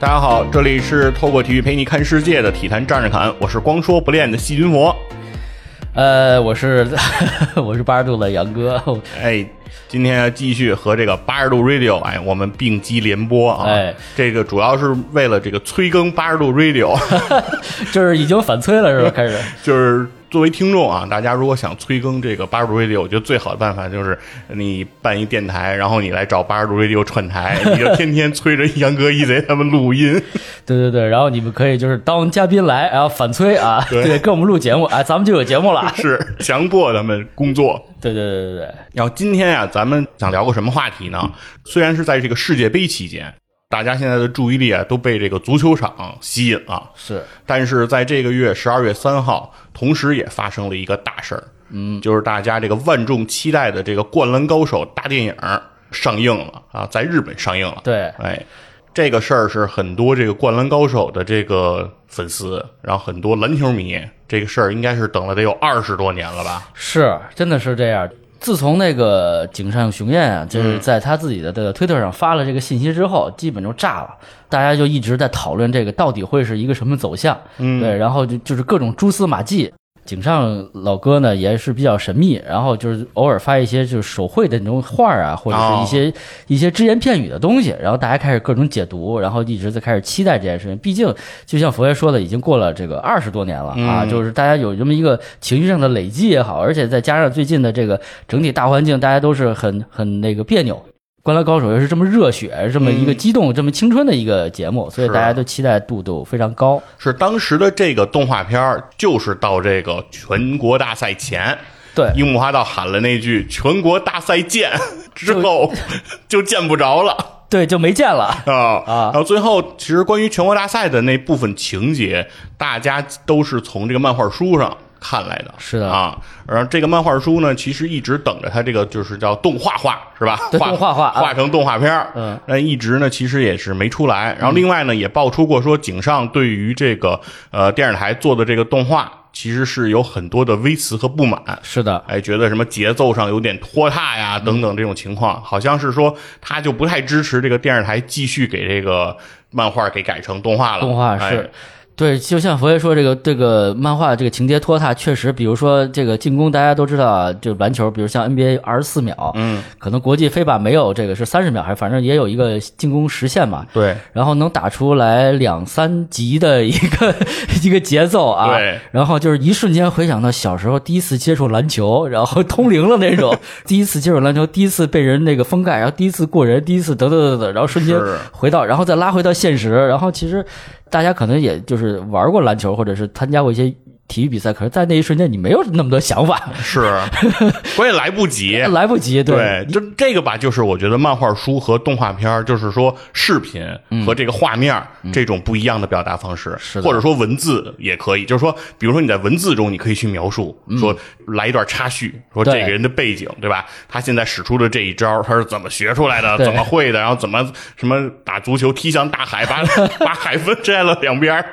大家好，这里是透过体育陪你看世界的体坛战士侃，我是光说不练的细菌魔。呃，我是 我是八十度的杨哥，哎，今天继续和这个八十度 Radio，哎，我们并机联播啊。哎，这个主要是为了这个催更八十度 Radio，就是已经反催了是吧？开始 就是。作为听众啊，大家如果想催更这个八十度 radio，我觉得最好的办法就是你办一电台，然后你来找八十度 radio 串台，你就天天催着 杨哥、一贼他们录音。对对对，然后你们可以就是当嘉宾来，然后反催啊，对，跟我们录节目，啊，咱们就有节目了。是强迫他们工作。对对对对对。然后今天啊，咱们想聊个什么话题呢？虽然是在这个世界杯期间。大家现在的注意力啊都被这个足球场吸引了，是。但是在这个月十二月三号，同时也发生了一个大事儿，嗯，就是大家这个万众期待的这个《灌篮高手》大电影上映了啊，在日本上映了。对，哎，这个事儿是很多这个《灌篮高手》的这个粉丝，然后很多篮球迷，这个事儿应该是等了得有二十多年了吧？是，真的是这样。自从那个井上雄彦啊，就是在他自己的这个推特上发了这个信息之后，基本就炸了，大家就一直在讨论这个到底会是一个什么走向，对，然后就就是各种蛛丝马迹。井上老哥呢也是比较神秘，然后就是偶尔发一些就是手绘的那种画啊，或者是一些一些只言片语的东西，然后大家开始各种解读，然后一直在开始期待这件事情。毕竟就像佛爷说的，已经过了这个二十多年了啊，就是大家有这么一个情绪上的累积也好，而且再加上最近的这个整体大环境，大家都是很很那个别扭。灌篮高手又是这么热血，这么一个激动、这么青春的一个节目，所以大家都期待度都非常高。是当时的这个动画片就是到这个全国大赛前，对樱木花道喊了那句“全国大赛见”之后，就见不着了，对，就没见了啊啊！然后最后，其实关于全国大赛的那部分情节，大家都是从这个漫画书上。看来的是的啊，然后这个漫画书呢，其实一直等着它这个就是叫动画化，是吧？动画化，画成动画片儿。嗯，但一直呢，其实也是没出来。然后另外呢，也爆出过说，井上对于这个呃电视台做的这个动画，其实是有很多的微词和不满。是的，哎，觉得什么节奏上有点拖沓呀，等等这种情况，好像是说他就不太支持这个电视台继续给这个漫画给改成动画了。动画是。对，就像佛爷说，这个这个漫画这个情节拖沓，确实，比如说这个进攻，大家都知道啊，就篮球，比如像 NBA 二十四秒，嗯，可能国际飞吧没有这个是三十秒，还是反正也有一个进攻时限嘛，对，然后能打出来两三级的一个 一个节奏啊，对，然后就是一瞬间回想到小时候第一次接触篮球，然后通灵了那种，第一次接触篮球，第一次被人那个封盖，然后第一次过人，第一次得得得得，然后瞬间回到，然后再拉回到现实，然后其实。大家可能也就是玩过篮球，或者是参加过一些。体育比赛，可是，在那一瞬间，你没有那么多想法，是，关键来不及，来不及，对，就这个吧，就是我觉得漫画书和动画片就是说视频和这个画面这种不一样的表达方式，是，或者说文字也可以，就是说，比如说你在文字中，你可以去描述，说来一段插叙，说这个人的背景，对吧？他现在使出的这一招，他是怎么学出来的，怎么会的，然后怎么什么打足球踢向大海，把把海分摘了两边，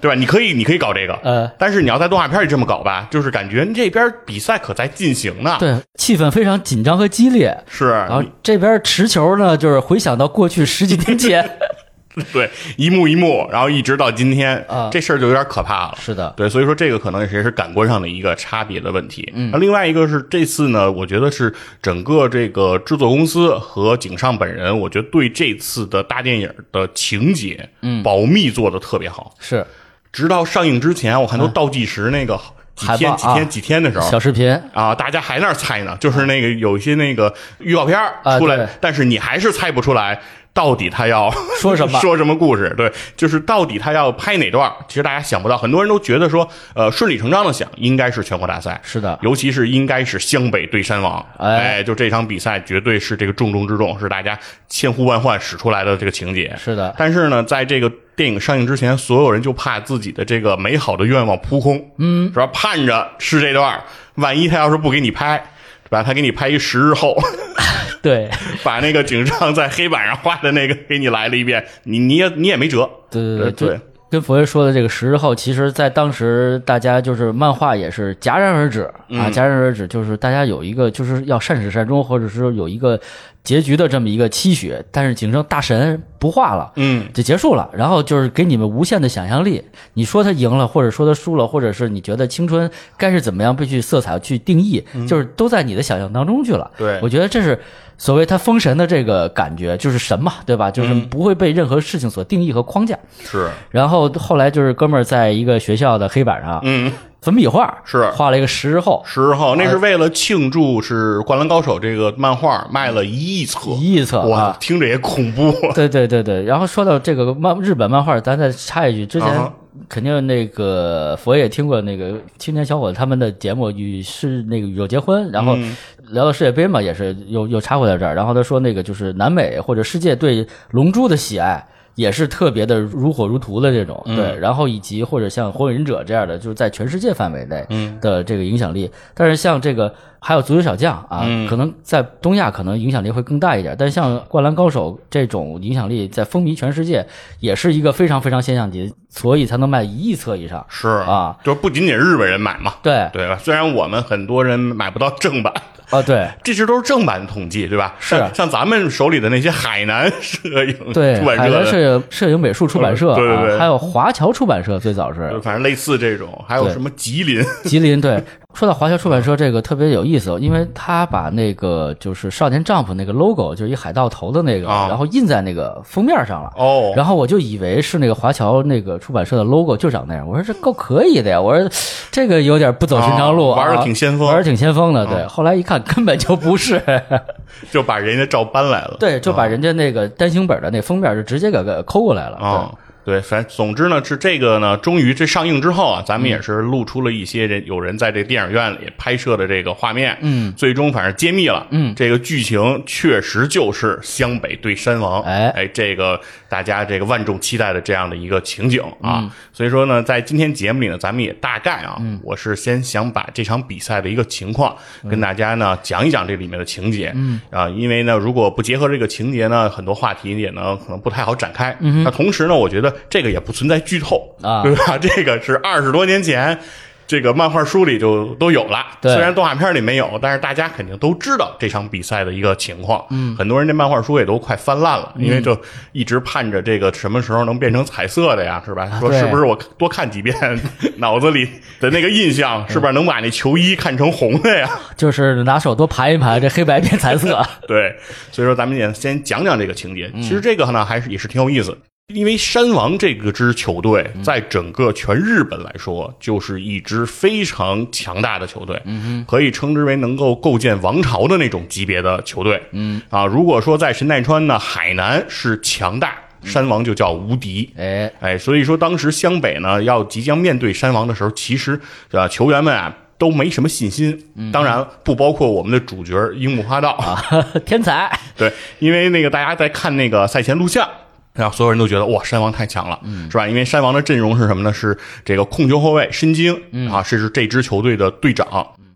对吧？你可以，你可以搞这个，呃，但是你。你要在动画片里这么搞吧，就是感觉这边比赛可在进行呢，对，气氛非常紧张和激烈。是，然后这边持球呢，就是回想到过去十几年前，对，一幕一幕，然后一直到今天，啊这事儿就有点可怕了。是的，对，所以说这个可能也是感官上的一个差别的问题。嗯，那另外一个是这次呢，我觉得是整个这个制作公司和井上本人，我觉得对这次的大电影的情节，嗯，保密做的特别好。是。直到上映之前，我看都倒计时那个几天几天几天的时候，小视频。啊，大家还那猜呢，就是那个有一些那个预告片出来，但是你还是猜不出来。到底他要说什么？说什么故事？对，就是到底他要拍哪段？其实大家想不到，很多人都觉得说，呃，顺理成章的想，应该是全国大赛。是的，尤其是应该是湘北对山王。哎，就这场比赛绝对是这个重中之重，是大家千呼万唤使出来的这个情节。是的，但是呢，在这个电影上映之前，所有人就怕自己的这个美好的愿望扑空。嗯，是吧？盼着是这段，万一他要是不给你拍。把他给你拍一十日后，对，把那个井上在黑板上画的那个给你来了一遍，你你也你也没辙。对对对，对，跟佛爷说的这个十日后，其实，在当时大家就是漫画也是戛然而止啊，嗯戛然而止，就是大家有一个就是要善始善终，或者是有一个结局的这么一个期许。但是景圣大神不画了，嗯，就结束了。然后就是给你们无限的想象力，你说他赢了，或者说他输了，或者是你觉得青春该是怎么样被去色彩去定义，就是都在你的想象当中去了。对我觉得这是所谓他封神的这个感觉，就是神嘛，对吧？就是不会被任何事情所定义和框架。是，然后后来就是哥们儿在一个学校的黑板上，嗯，粉笔画是。画了一个十日后十日后那是为了庆祝是《灌篮高手》这个漫画卖了一亿册，一亿册哇啊，听着也恐怖。对对对对，然后说到这个漫日本漫画，咱再插一句，之前肯定那个佛爷也听过那个青年小伙子他们的节目与是那个宇宙结婚，然后嗯聊到世界杯嘛，也是又又插回到这儿，然后他说那个就是南美或者世界对龙珠的喜爱。也是特别的如火如荼的这种，嗯对，然后以及或者像火影忍者这样的，就是在全世界范围内嗯的这个影响力。但是像这个还有足球小将啊，嗯可能在东亚可能影响力会更大一点，但像灌篮高手这种影响力在风靡全世界，也是一个非常非常现象级，所以才能卖一亿册以上。是啊，就不仅仅日本人买嘛，对对吧？虽然我们很多人买不到正版，啊，对。这些都是正版统计，对吧？是。像像咱们手里的那些海南摄影对，出版海南社，摄影摄影美术出版社、啊，对对。对还有华侨出版社，最早是。反正类似这种，还有什么吉林，吉林对。说到华侨出版社这个特别有意思，因为他把那个就是少年 Jump 那个 logo，就是一海盗头的那个，啊。然后印在那个封面上了。哦，然后我就以为是那个华侨那个出版社的 logo 就长那样，我说这够可以的呀，我说这个有点不走寻常路，啊。玩的挺先锋。玩的挺先锋的。对，后来一看根本就不是，就把人家照搬来了，对，就把人家那个单行本的那封面就直接给给抠过来了。啊。对，反正总之呢，是这个呢，终于这上映之后啊，咱们也是露出了一些人有人在这电影院里拍摄的这个画面，嗯，最终反正揭秘了，嗯。这个剧情确实就是湘北对山王，哎。哎，这个大家这个万众期待的这样的一个情景啊，嗯。所以说呢，在今天节目里呢，咱们也大概啊，我是先想把这场比赛的一个情况跟大家呢讲一讲这里面的情节，嗯。啊，因为呢，如果不结合这个情节呢，很多话题也呢可能不太好展开，嗯、那同时呢，我觉得这个也不存在剧透啊对吧？这个是二十多年前。这个漫画书里就都有了，对虽然动画片里没有，但是大家肯定都知道这场比赛的一个情况。嗯，很多人这漫画书也都快翻烂了，因为就一直盼着这个什么时候能变成彩色的呀，是吧？说是不是我多看几遍，脑子里的那个印象是不是能把那球衣看成红的呀？就是拿手多盘一盘，这黑白变彩色。对，所以说咱们也先讲讲这个情节。其实这个呢，还是也是挺有意思的。因为山王这个支球队，在整个全日本来说，就是一支非常强大的球队，可以称之为能够构建王朝的那种级别的球队。嗯。啊，如果说在神奈川呢，海南是强大，山王就叫无敌。哎，哎，所以说当时湘北呢要即将面对山王的时候，其实呃球员们啊都没什么信心，当然不包括我们的主角樱木花道。啊，天才，对，因为那个大家在看那个赛前录像。然后所有人都觉得哇，山王太强了，嗯是吧？因为山王的阵容是什么呢？是这个控球后卫申京啊，是这支球队的队长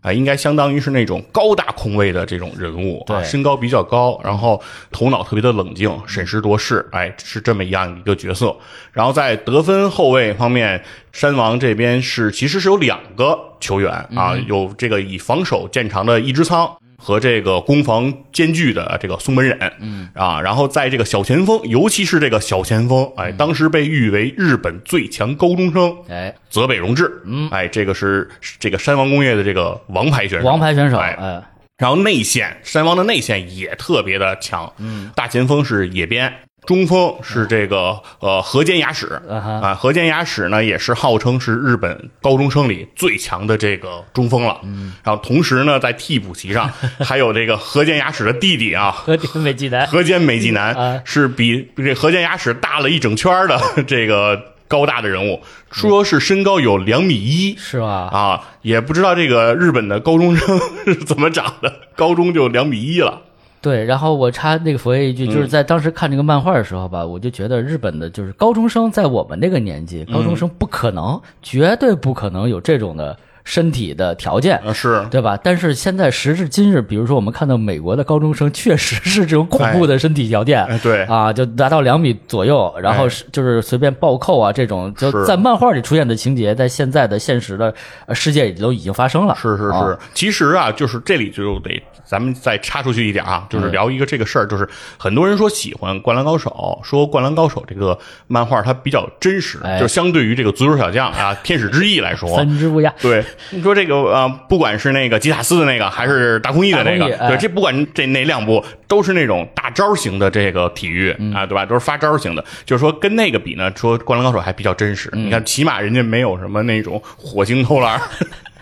啊，应该相当于是那种高大空位的这种人物身高比较高，然后头脑特别的冷静，审时度势，哎，是这么一样一个角色。然后在得分后卫方面，山王这边是其实是有两个球员啊，有这个以防守见长的一之仓。和这个攻防兼具的这个松本忍，嗯。啊，然后在这个小前锋，尤其是这个小前锋，哎，当时被誉为日本最强高中生，哎，泽北荣治，嗯，哎，这个是这个山王工业的这个王牌选手，王牌选手，哎。哎，然后内线，山王的内线也特别的强，嗯，大前锋是野边。中锋是这个呃河间雅史啊河间雅史呢也是号称是日本高中生里最强的这个中锋了。嗯，然后同时呢，在替补席上 还有这个河间雅史的弟弟啊，河间美纪男，河间美纪男啊是比比这河间雅史大了一整圈的 这个高大的人物，说是身高有两米一。是吧？啊，也不知道这个日本的高中生 是怎么长的，高中就两米一了。对，然后我插那个佛爷一句，嗯。就是在当时看这个漫画的时候吧，我就觉得日本的就是高中生，在我们那个年纪，高中生不可能，绝对不可能有这种的身体的条件，啊是。对吧？但是现在时至今日，比如说我们看到美国的高中生，确实是这种恐怖的身体条件，哎对。啊，就达到两米左右，然后哎。是就是随便暴扣啊，这种就在漫画里出现的情节，在现在的现实的呃世界里都已经发生了。是是啊。是，其实啊，就是这里就得咱们再插出去一点啊，就是聊一个这个事儿，就是很多人说喜欢《灌篮高手》，说《灌篮高手》这个漫画它比较真实，哎。就相对于这个足球小将啊、天使之翼来说，三只乌鸦，对，你说这个呃，不管是那个吉塔斯的那个，还是大空翼的那个，对，这不管这哪两部都是那种大招型的这个体育、嗯。啊，对吧？都是发招型的，就是说跟那个比呢，说《灌篮高手》还比较真实。嗯。你看，起码人家没有什么那种火星投篮，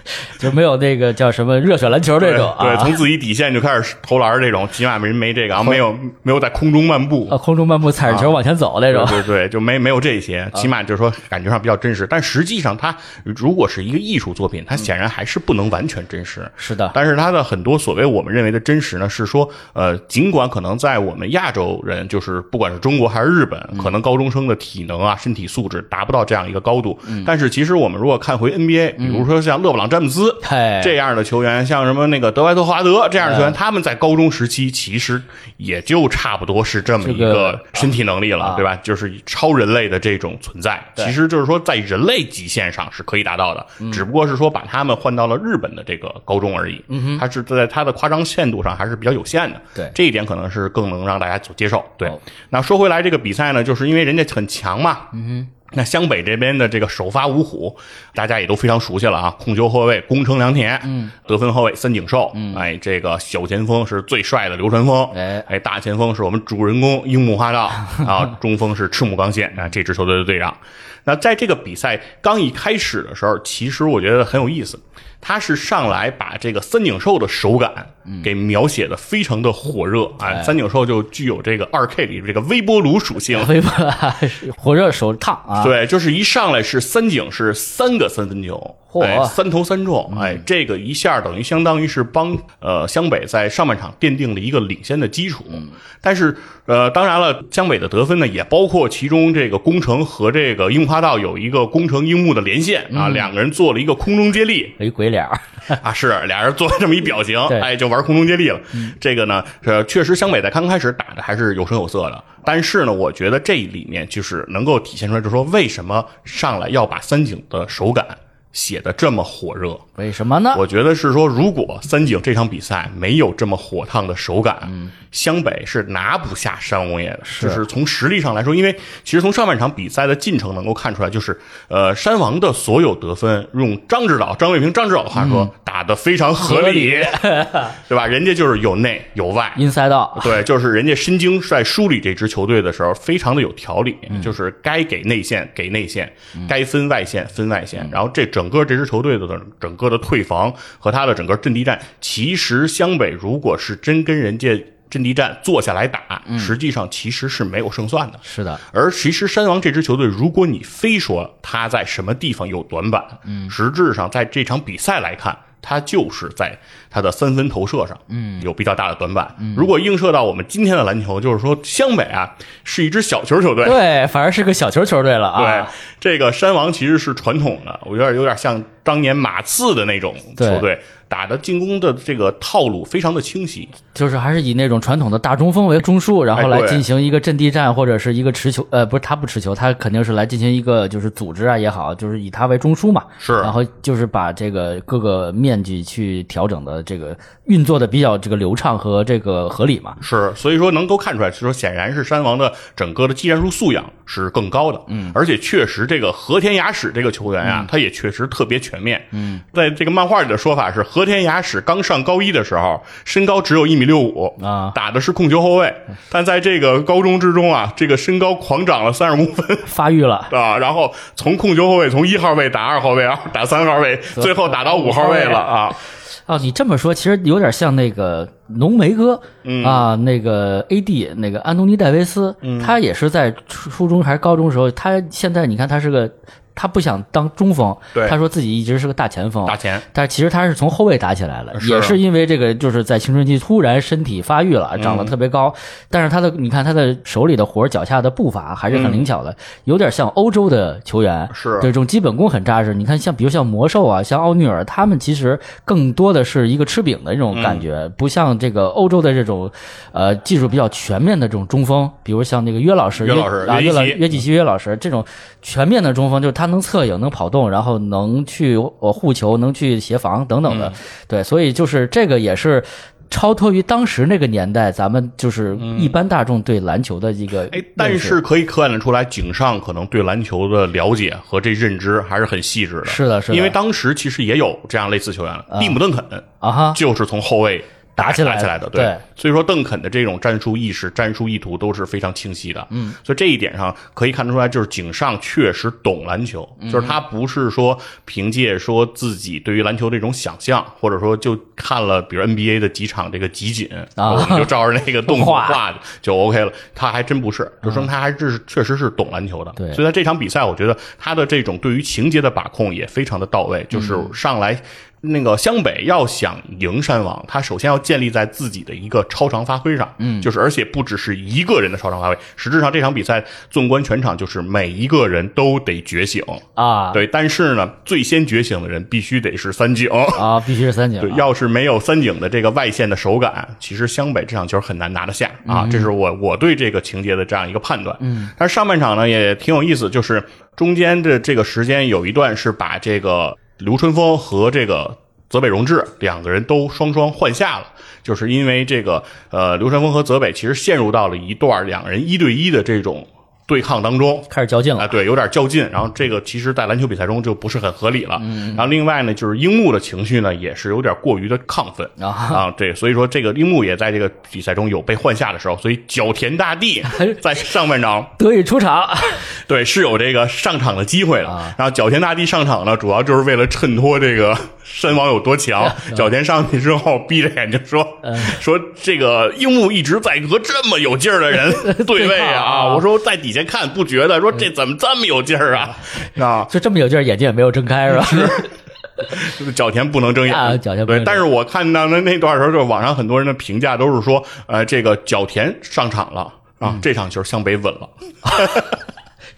就没有那个叫什么热血篮球这种对，啊，从自己底线就开始投篮这种，起码没没这个，啊，没有没有在空中漫步。啊空中漫步踩着球往前走那种。对对对，就没没有这些，起码就是说感觉上比较真实。但实际上，它如果是一个艺术作品，它显然还是不能完全真实。是的，但是它的很多所谓我们认为的真实呢，是说，呃，尽管可能在我们亚洲人，就是不管是中国还是日本，可能高中生的体能啊、身体素质达不到这样一个高度，但是其实我们如果看回 NBA，比如说像勒布朗詹姆斯。这样的球员，像什么那个德怀特·华德这样的球员，他们在高中时期其实也就差不多是这么一个个身体能力了，啊对吧？就是超人类的这种存在，其实就是说在人类极限上是可以达到的，只不过是说把他们换到了日本的这个高中而已。嗯他是在他的夸张限度上还是比较有限的。对这一点可能是更能让大家所接受。对哦，那说回来，这个比赛呢，就是因为人家很强嘛。嗯哼。那湘北这边的这个首发五虎，大家也都非常熟悉了啊。控球后卫宫城良田，嗯，得分后卫三井寿，嗯，哎，这个小前锋是最帅的流川枫，哎哎，大前锋是我们主人公樱木花道 啊，中锋是赤木刚宪啊，这支球队的队长。那在这个比赛刚一开始的时候，其实我觉得很有意思，他是上来把这个三井寿的手感给描写的非常的火热啊，三井寿就具有这个二 K 里这个微波炉属性，微波火热手烫啊，对，就是一上来是三井是三个三分球，嚯。哎，三投三中，哎，这个一下等于相当于是帮呃湘北在上半场奠定了一个领先的基础。但是呃，当然了，湘北的得分呢也包括其中这个宫城和这个樱花道有一个宫城樱木的连线啊，两个人做了一个空中接力。有一鬼脸儿，啊，是俩人做了这么一表情，对哎，就玩空中接力了。这个呢，呃，确实湘北在刚开始打的还是有声有色的，但是呢，我觉得这里面就是能够体现出来，就是说为什么上来要把三井的手感写的这么火热。为什么呢？我觉得是说，如果三井这场比赛没有这么火烫的手感，湘北是拿不下山王工业的。就是从实力上来说，因为其实从上半场比赛的进程能够看出来，就是呃，山王的所有得分，用张指导、张卫平、张指导的话说，打得非常合理，对吧？人家就是有内有外，inside out，对，就是人家申京在梳理这支球队的时候，非常的有条理，就是该给内线给内线，该分外线分外线。然后这整个这支球队的整个的退防和他的整个阵地战，其实湘北如果是真跟人家阵地战坐下来打，实际上其实是没有胜算的。是的，而其实山王这支球队，如果你非说他在什么地方有短板，嗯，实质上在这场比赛来看，他就是在他的三分投射上，嗯，有比较大的短板。如果映射到我们今天的篮球，就是说湘北啊是一支小球球队，对，反而是个小球球队了对啊。这个山王其实是传统的，我有点有点像当年马刺的那种球队，打的进攻的这个套路非常的清晰。就是还是以那种传统的大中锋为中枢，然后来进行一个阵地战或者是一个持球，呃，不是他不持球，他肯定是来进行一个就是组织啊也好，就是以他为中枢嘛。是。然后就是把这个各个面积去调整的这个运作的比较这个流畅和这个合理嘛。是，所以说能够看出来，是说显然是山王的整个的技战术素养是更高的，嗯，而且确实这个和田雅史这个球员啊，他也确实特别全面，嗯，在这个漫画里的说法是，和田雅史刚上高一的时候，身高只有一米六五啊。打的是控球后卫，但在这个高中之中啊，这个身高狂长了三十公分。发育了，啊，然后从控球后卫从一号位打二号位，打三号位，最后打到五号位了啊！哦，你这么说其实有点像那个浓眉哥、嗯。啊，那个 AD 那个安东尼戴维斯，他也是在初初中还是高中时候，他现在你看他是个他不想当中锋，对他说自己一直是个大前锋，打前，但是其实他是从后卫打起来了，是也是因为这个就是在青春期突然身体发育了，长得特别高，但是他的你看他的手里的活脚下的步伐还是很灵巧的，有点像欧洲的球员，是对这种基本功很扎实。你看像比如像魔兽啊，像奥尼尔，他们其实更多的是一个吃饼的这种感觉，不像这个欧洲的这种呃技术比较全面的这种中锋，比如像那个约老师，约老师啊约老约基奇约老师这种全面的中锋，就是他能侧影、能跑动，然后能去呃护球、能去协防等等的。嗯对，所以就是这个也是。超脱于当时那个年代，咱们就是一般大众对篮球的一个哎，但是可以看得出来，井上可能对篮球的了解和这认知还是很细致的。是的是的因为当时其实也有这样类似球员了，蒂姆·邓肯啊哈，就是从后卫打起来打起来的，对所以说邓肯的这种战术意识、战术意图都是非常清晰的。嗯，所以这一点上可以看得出来，就是井上确实懂篮球，嗯就是他不是说凭借说自己对于篮球这种想象，或者说就看了比如 NBA 的几场这个集锦，啊我们就照着那个动作 画画就 OK 了。他还真不是，就说明他还是确实是懂篮球的。对所以在这场比赛，我觉得他的这种对于情节的把控也非常的到位，就是嗯上来。那个湘北要想赢山王，他首先要建立在自己的一个超常发挥上，嗯，就是而且不只是一个人的超常发挥，实质上这场比赛纵观全场，就是每一个人都得觉醒，啊，对，但是呢，最先觉醒的人必须得是三井，啊，必须是三井对，啊，要是没有三井的这个外线的手感，其实湘北这场球很难拿得下啊。这是我我对这个情节的这样一个判断。嗯，但是上半场呢也挺有意思，就是中间的这个时间有一段是把这个刘春风和这个泽北荣治两个人都双双换下了。就是因为这个，呃，刘春风和泽北其实陷入到了一段两人一对一的这种对抗当中，开始较劲了啊，对，有点较劲。然后这个其实，在篮球比赛中就不是很合理了。然后另外呢，就是樱木的情绪呢，也是有点过于的亢奋啊啊。对，所以说这个樱木也在这个比赛中有被换下的时候，所以角田大地 在上半场得以出场，对是有这个上场的机会了。啊然后角田大地上场呢，主要就是为了衬托这个山王有多强。角田上去之后，闭着眼睛说说这个樱木一直在和这么有劲儿的人 对位啊。啊我说在底下看不觉得，说这怎么这么有劲儿啊？啊，就这么有劲儿，眼睛也没有睁开是吧？角田不能睁眼，啊角田不能，对但是我看到的那段时候，就是网上很多人的评价都是说，呃，这个角田上场了嗯啊，这场球向北稳了。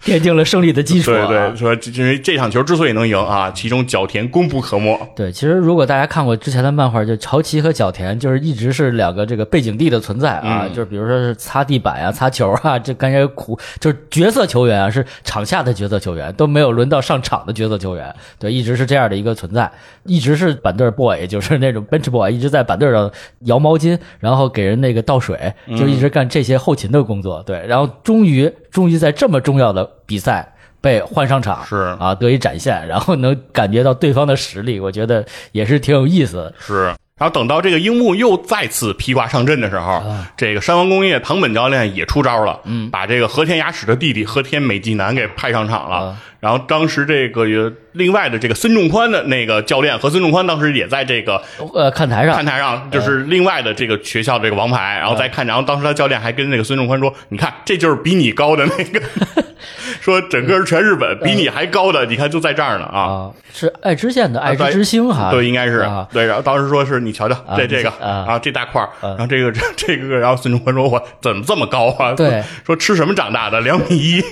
奠定了胜利的基础、啊。对对，说因为这场球之所以能赢啊，其中角田功不可没。对，其实如果大家看过之前的漫画，就潮崎和角田，就是一直是两个这个背景地的存在啊，嗯就是比如说是擦地板啊、擦球啊，这感觉苦，就是角色球员啊，是场下的角色球员，都没有轮到上场的角色球员，对，一直是这样的一个存在，一直是板凳 boy，就是那种 bench boy，一直在板凳上摇毛巾，然后给人那个倒水，嗯就一直干这些后勤的工作，对，然后终于终于在这么重要的比赛。被换上场是啊，得以展现，然后能感觉到对方的实力，我觉得也是挺有意思的。是，然后等到这个樱木又再次披挂上阵的时候，啊这个山王工业藤本教练也出招了，嗯，把这个和田雅史的弟弟和田美纪男给派上场了。啊然后当时这个有另外的这个孙仲宽的那个教练和孙仲宽当时也在这个呃，看台上看台上，就是另外的这个学校这个王牌，然后再看，然后当时他教练还跟那个孙仲宽说：“你看，这就是比你高的那个，说整个全日本比你还高的，你看就在这儿呢啊。”啊，是爱知县的爱知之星哈，对，应该是啊，对。然后当时说是你瞧瞧啊这这个啊啊这大块儿，然后这个这这个，然后孙仲宽说：“我怎么这么高啊？”对，说吃什么长大的？两米一。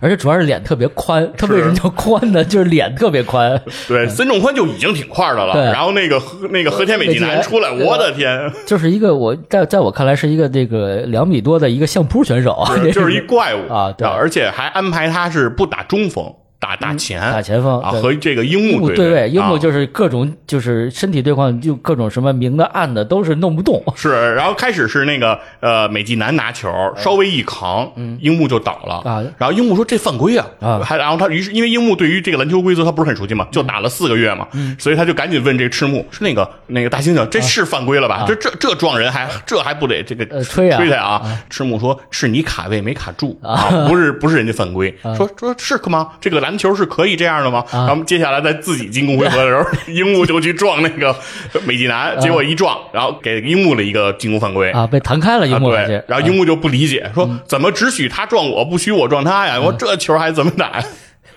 而且主要是脸特别宽，他为什么叫宽呢？就是脸特别宽，对，孙仲宽就已经挺块的了。对。然后那个和那个和田美纪男男出来，我的天，就是一个我在在我看来是一个这个两米多的一个相扑选手，是就是一怪物。啊对。而且还安排他是不打中锋，打打前，打前锋啊，和这个樱木对对位，樱木啊就是各种就是身体对抗，就各种什么明的暗的都是弄不动。是，然后开始是那个呃美纪男拿球，稍微一扛，樱木就倒了啊然后樱木说这犯规啊，啊还然后他于是因为樱木对于这个篮球规则他不是很熟悉嘛，就打了四个月嘛，所以他就赶紧问这个赤木是那个那个大猩猩，这是犯规了吧？这这这撞人还这还不得这个呃吹啊吹他啊？赤木说是你卡位没卡住啊，不是不是人家犯规，说说是吗？这个篮球是可以这样的吗？然后接下来在自己进攻回合的时候，樱木就去撞那个美纪男，结果一撞，然后给樱木了一个进攻犯规。啊，被弹开了樱木对，然后樱木就不理解，说怎么只许他撞我，不许我撞他呀？我这球还怎么打？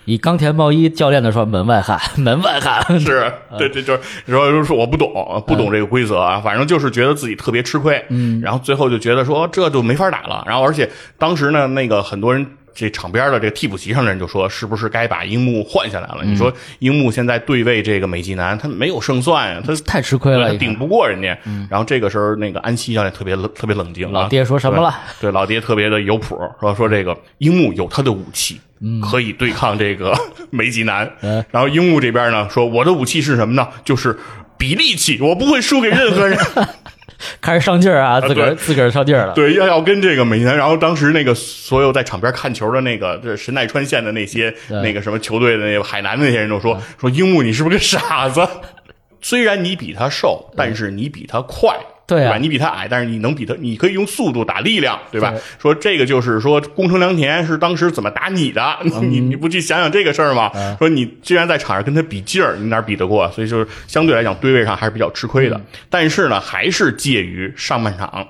以冈田茂一教练的说，门外汉，门外汉。是 对，对就是说就是我不懂，不懂这个规则啊，反正就是觉得自己特别吃亏，嗯，然后最后就觉得说这就没法打了，然后而且当时呢，那个很多人。这场边的这个替补席上的人就说：“是不是该把樱木换下来了？你说樱木现在对位这个美纪男，他没有胜算呀，他太吃亏了，顶不过人家。然后这个时候，那个安西教练特别冷，特别冷静。老爹说什么了？对，老爹特别的有谱，说说这个樱木有他的武器，可以对抗这个 美纪男。然后樱木这边呢，说我的武器是什么呢？就是比力气，我不会输给任何人。” 开始上劲儿啊，自个儿自个儿上劲儿了。对，要要跟这个美男，然后当时那个所有在场边看球的那个这神奈川县的那些那个什么球队的那个海南的那些人都说说樱木你是不是个傻子？虽然你比他瘦，但是你比他快。对吧？你比他矮，但是你能比他，你可以用速度打力量，对吧？说这个就是说，宫城良田是当时怎么打你的？你你不去想想这个事儿吗？说你既然在场上跟他比劲儿，你哪比得过？所以就是相对来讲，对位上还是比较吃亏的。但是呢，还是介于上半场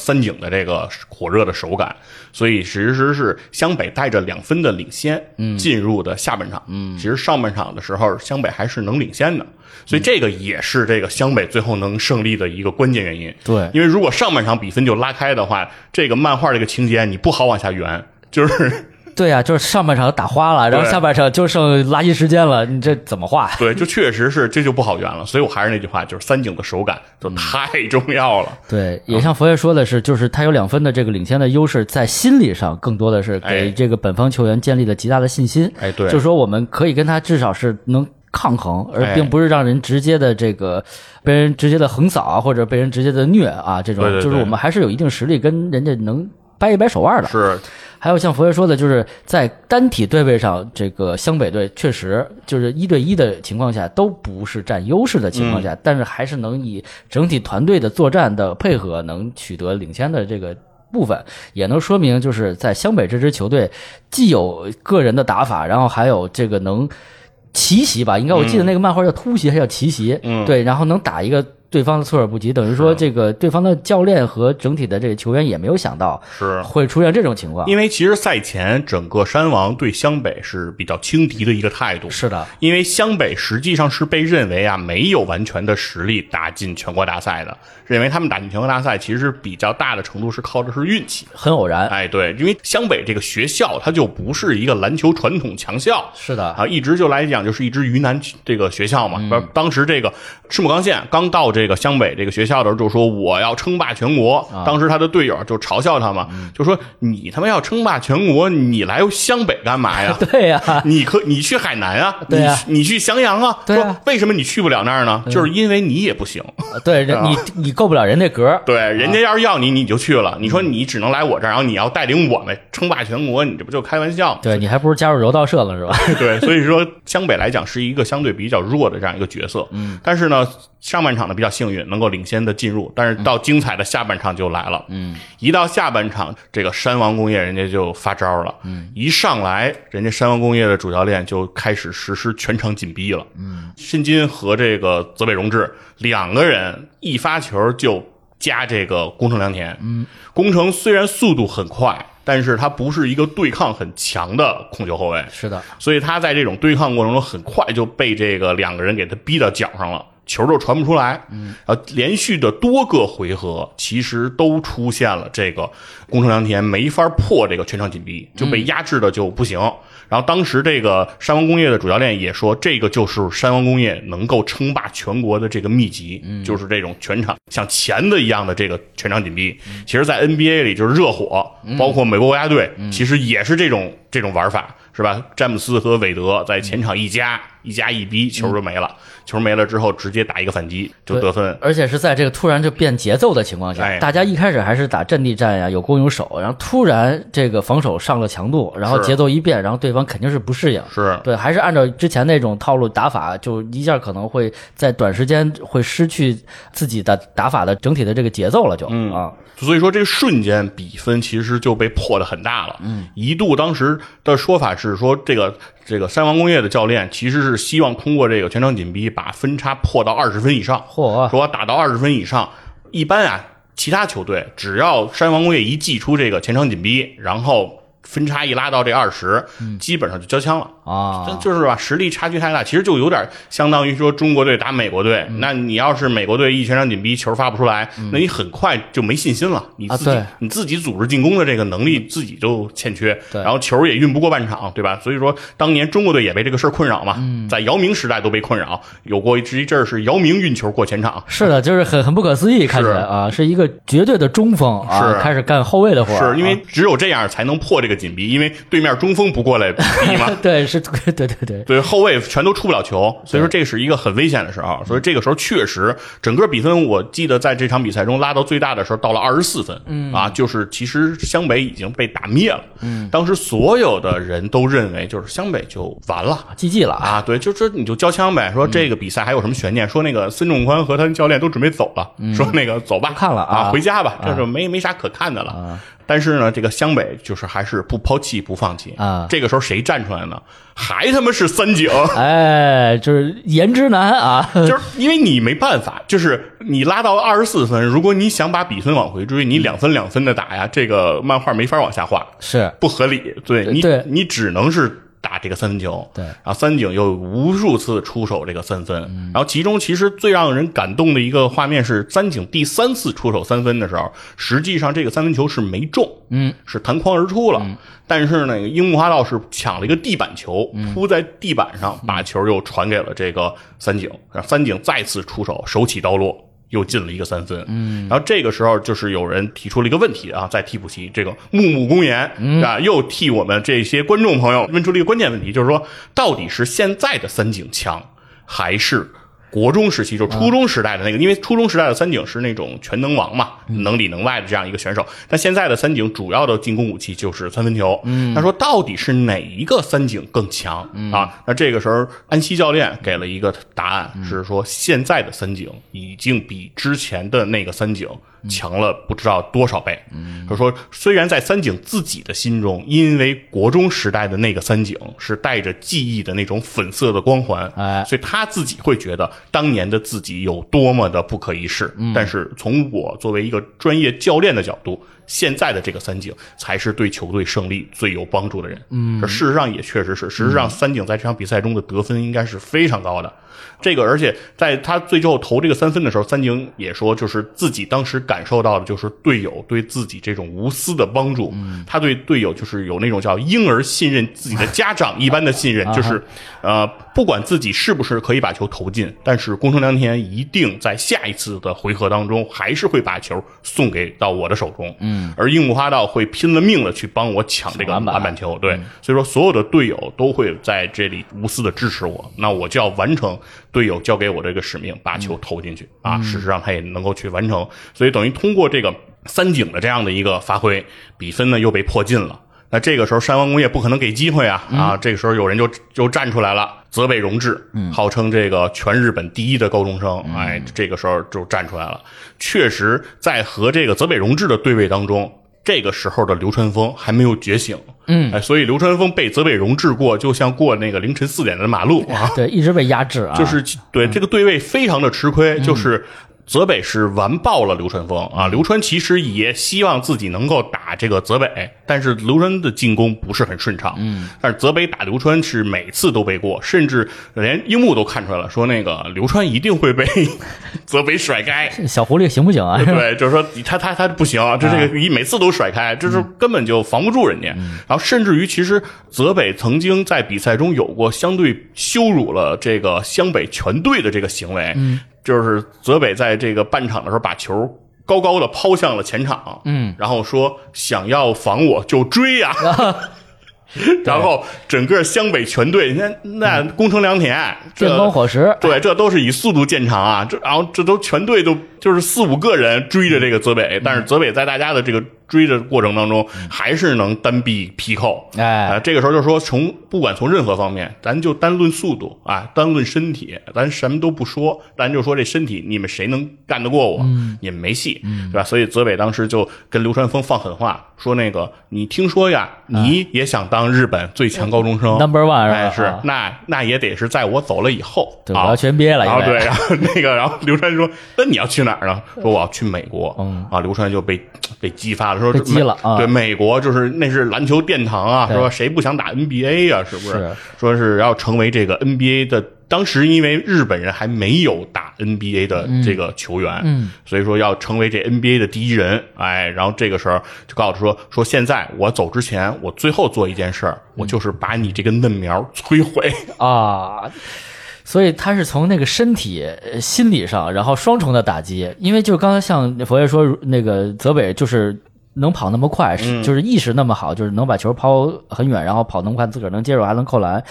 三井的这个火热的手感，所以其实是湘北带着两分的领先进入的下半场。嗯，其实上半场的时候，湘北还是能领先的。所以这个也是这个湘北最后能胜利的一个关键原因。对，因为如果上半场比分就拉开的话，这个漫画这个情节你不好往下圆。就是，对呀，就是上半场打花了，然后下半场就剩垃圾时间了，你这怎么画？对，就确实是这就不好圆了。所以我还是那句话，就是三井的手感就太重要了。对，也像佛爷说的是，就是他有两分的这个领先的优势，在心理上更多的是给这个本方球员建立了极大的信心。哎，对，就是说我们可以跟他至少是能。抗衡，而并不是让人直接的这个被人直接的横扫或者被人直接的虐啊，这种就是我们还是有一定实力跟人家能掰一掰手腕的。是，还有像佛爷说的，就是在单体对位上，这个湘北队确实就是一对一的情况下都不是占优势的情况下，但是还是能以整体团队的作战的配合能取得领先的这个部分，也能说明就是在湘北这支球队既有个人的打法，然后还有这个能。奇袭吧，应该我记得那个漫画叫突袭还叫奇袭，对，然后能打一个。对方的措手不及，等于说这个对方的教练和整体的这个球员也没有想到是会出现这种情况。因为其实赛前整个山王对湘北是比较轻敌的一个态度。是的，因为湘北实际上是被认为啊没有完全的实力打进全国大赛的，认为他们打进全国大赛其实比较大的程度是靠的是运气，很偶然。哎，对，因为湘北这个学校它就不是一个篮球传统强校。是的啊，一直就来讲就是一支云南这个学校嘛。当时这个赤木刚宪刚到这。这个湘北这个学校的时候就说我要称霸全国，当时他的队友就嘲笑他嘛，就说你他妈要称霸全国，你来湘北干嘛呀？对呀，你可你去海南啊？对呀，你去襄阳啊？对啊，为什么你去不了那儿呢？就是因为你也不行。对，你你够不了人那格。对，人家要是要你，你就去了。你说你只能来我这儿，然后你要带领我们称霸全国，你这不就开玩笑？对你还不如加入柔道社了，是吧？对，所以说湘北来讲是一个相对比较弱的这样一个角色。嗯，但是呢。上半场呢比较幸运，能够领先的进入，但是到精彩的下半场就来了。嗯，一到下半场，这个山王工业人家就发招了。嗯，一上来，人家山王工业的主教练就开始实施全场紧逼了。嗯，申金和这个泽北荣治两个人一发球就加这个宫城良田。嗯，宫城虽然速度很快，但是他不是一个对抗很强的控球后卫。是的，所以他在这种对抗过程中，很快就被这个两个人给他逼到脚上了。球都传不出来，嗯，然后连续的多个回合，其实都出现了这个宫城良田没法破这个全场紧逼，就被压制的就不行。然后当时这个山王工业的主教练也说，这个就是山王工业能够称霸全国的这个秘籍，就是这种全场像钳子一样的这个全场紧逼。其实，在 NBA 里就是热火，包括美国国家队，其实也是这种这种玩法。是吧？詹姆斯和韦德在前场一加一加一逼，球就没了。球没了之后，直接打一个反击就得分。而且是在这个突然就变节奏的情况下，大家一开始还是打阵地战呀，有攻有守，然后突然这个防守上了强度，然后节奏一变，然后对方肯定是不适应。是对，还是按照之前那种套路打法，就一下可能会在短时间会失去自己的打法的整体的这个节奏了，就啊。所以说，这瞬间比分其实就被破的很大了。嗯，一度当时的说法是说，这个这个三王工业的教练其实是希望通过这个全场紧逼把分差破到二十分以上。嚯！说打到二十分以上，一般啊，其他球队只要山王工业一祭出这个全场紧逼，然后分差一拉到这二十，基本上就交枪了。啊，这就是吧，实力差距太大，其实就有点相当于说中国队打美国队。那你要是美国队一拳场紧逼，球发不出来，那你很快就没信心了。你自己、啊你自己组织进攻的这个能力自己就欠缺，对然后球也运不过半场，对吧？所以说当年中国队也被这个事儿困扰嘛，在姚明时代都被困扰，有过一阵儿是姚明运球过前场。是的，就是很很不可思议，看起来啊，是一个绝对的中锋啊，是开始干后卫的活儿，是因为啊只有这样才能破这个紧逼，因为对面中锋不过来逼嘛，对是，对对对，对后卫全都出不了球，所以说这是一个很危险的时候。所以这个时候确实，整个比分我记得在这场比赛中拉到最大的时候到了二十四分，嗯啊，就是其实湘北已经被打灭了。嗯，当时所有的人都认为就是湘北就完了。GG 了啊，啊，对，就说你就交枪呗。说这个比赛还有什么悬念？说那个孙仲宽和他教练都准备走了，说那个走吧，看了啊啊，回家吧，这就没没啥可看的了。但是呢，这个湘北就是还是不抛弃不放弃啊这个时候谁站出来呢？还他妈是三井。哎，就是颜值男啊，就是因为你没办法，就是你拉到二十四分，如果你想把比分往回追，你两分两分的打呀，这个漫画没法往下画，是不合理。对你，对你只能是打这个三分球。对然后三井又无数次出手这个三分，嗯然后其中其实最让人感动的一个画面是三井第三次出手三分的时候，实际上这个三分球是没中，嗯，是弹框而出了。但是呢，樱木花道是抢了一个地板球，嗯扑在地板上，把球又传给了这个三井，让三井再次出手，手起刀落。又进了一个三分，嗯，然后这个时候就是有人提出了一个问题啊，在替补席，这个木木公言、啊，又替我们这些观众朋友问出了一个关键问题，就是说，到底是现在的三井强，还是国中时期，就初中时代的那个，因为初中时代的三井是那种全能王嘛，能里能外的这样一个选手。但现在的三井主要的进攻武器就是三分球。嗯，他说到底是哪一个三井更强、啊？那这个时候安西教练给了一个答案，是说现在的三井已经比之前的那个三井。强了不知道多少倍。他说，虽然在三井自己的心中，因为国中时代的那个三井是带着记忆的那种粉色的光环，哎所以他自己会觉得当年的自己有多么的不可一世。但是从我作为一个专业教练的角度，现在的这个三井才是对球队胜利最有帮助的人。嗯，事实上也确实是，事实上三井在这场比赛中的得分应该是非常高的。这个，而且在他最后投这个三分的时候，三井也说，就是自己当时感受到的，就是队友对自己这种无私的帮助。他对队友就是有那种叫婴儿信任自己的家长一般的信任，就是呃，不管自己是不是可以把球投进，但是宫城良田一定在下一次的回合当中，还是会把球送给到我的手中。嗯，而樱木花道会拼了命的去帮我抢这个篮板篮板球。对，所以说所有的队友都会在这里无私的支持我，那我就要完成队友交给我这个使命，把球投进去啊。事实上他也能够去完成，所以等于通过这个三井的这样的一个发挥，比分呢又被迫近了。那这个时候，山王工业不可能给机会啊！啊，这个时候有人就就站出来了，泽北荣治，号称这个全日本第一的高中生，哎，这个时候就站出来了。确实，在和这个泽北荣治的对位当中，这个时候的流川枫还没有觉醒，嗯，哎，所以流川枫被泽北荣治过，就像过那个凌晨四点的马路啊，对，一直被压制啊，就是对这个对位非常的吃亏，就是。泽北是完爆了流川枫啊！流川其实也希望自己能够打这个泽北，但是流川的进攻不是很顺畅。嗯，但是泽北打流川是每次都被过，甚至连樱木都看出来了，说那个流川一定会被 泽北甩开。小狐狸行不行啊？对，就是说他他他不行，就这个一每次都甩开，就是根本就防不住人家。然后甚至于，其实泽北曾经在比赛中有过相对羞辱了这个湘北全队的这个行为，就是泽北在这个半场的时候把球。高高的抛向了前场，嗯，然后说想要防我就追呀、然后整个湘北全队，那那攻城良田，这电光火石，对，这都是以速度见长啊！这然后这都全队都就是四五个人追着这个泽北，但是泽北在大家的这个追的过程当中，还是能单臂劈扣。哎。呃这个时候就说从不管从任何方面，咱就单论速度啊，单论身体，咱什么都不说，咱就说这身体，你们谁能干得过我？你们没戏，对吧？所以泽北当时就跟流川枫放狠话，说那个你听说呀，你也想当日本最强高中生。Number one 是吧？哎，是啊，那那也得是在我走了以后，对，我啊。要去 NBA 了，对，然后那个，然后流川说：“那你要去哪儿呢？”说：“我要去美国。”嗯。啊，流川就被被激发了，说被激了啊对，美国就是那是篮球殿堂啊，对说谁不想打 NBA 啊？是不是？是说是要成为这个 NBA 的。当时因为日本人还没有打 NBA 的这个球员，嗯所以说要成为这 NBA 的第一人，哎，然后这个时候就告诉说说现在我走之前，我最后做一件事儿，我就是把你这个嫩苗摧毁。啊，所以他是从那个身体、呃心理上，然后双重的打击。因为就是刚才像佛爷说，那个泽北就是能跑那么快，是就是意识那么好，就是能把球抛很远，然后跑那么快，自个儿能接住还能扣篮。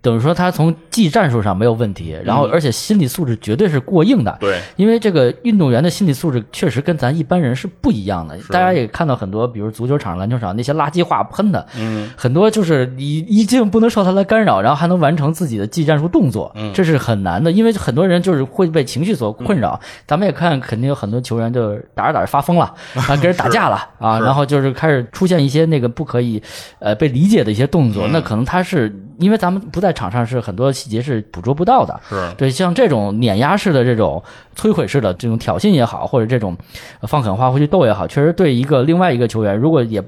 等于说他从技战术上没有问题，然后而且心理素质绝对是过硬的。对，因为这个运动员的心理素质确实跟咱一般人是不一样的。大家也看到很多，比如足球场、篮球场那些垃圾话喷的，嗯，很多就是你一定不能受他的干扰，然后还能完成自己的技战术动作，嗯这是很难的。因为很多人就是会被情绪所困扰。咱们也看，肯定有很多球员就打着打着发疯了，啊，跟人打架了啊，然后就是开始出现一些那个不可以呃被理解的一些动作。那可能他是因为咱们不在场上，是很多细节是捕捉不到的。是对，像这种碾压式的这种摧毁式的这种挑衅也好，或者这种呃放狠话回去斗也好，确实对一个另外一个球员，如果也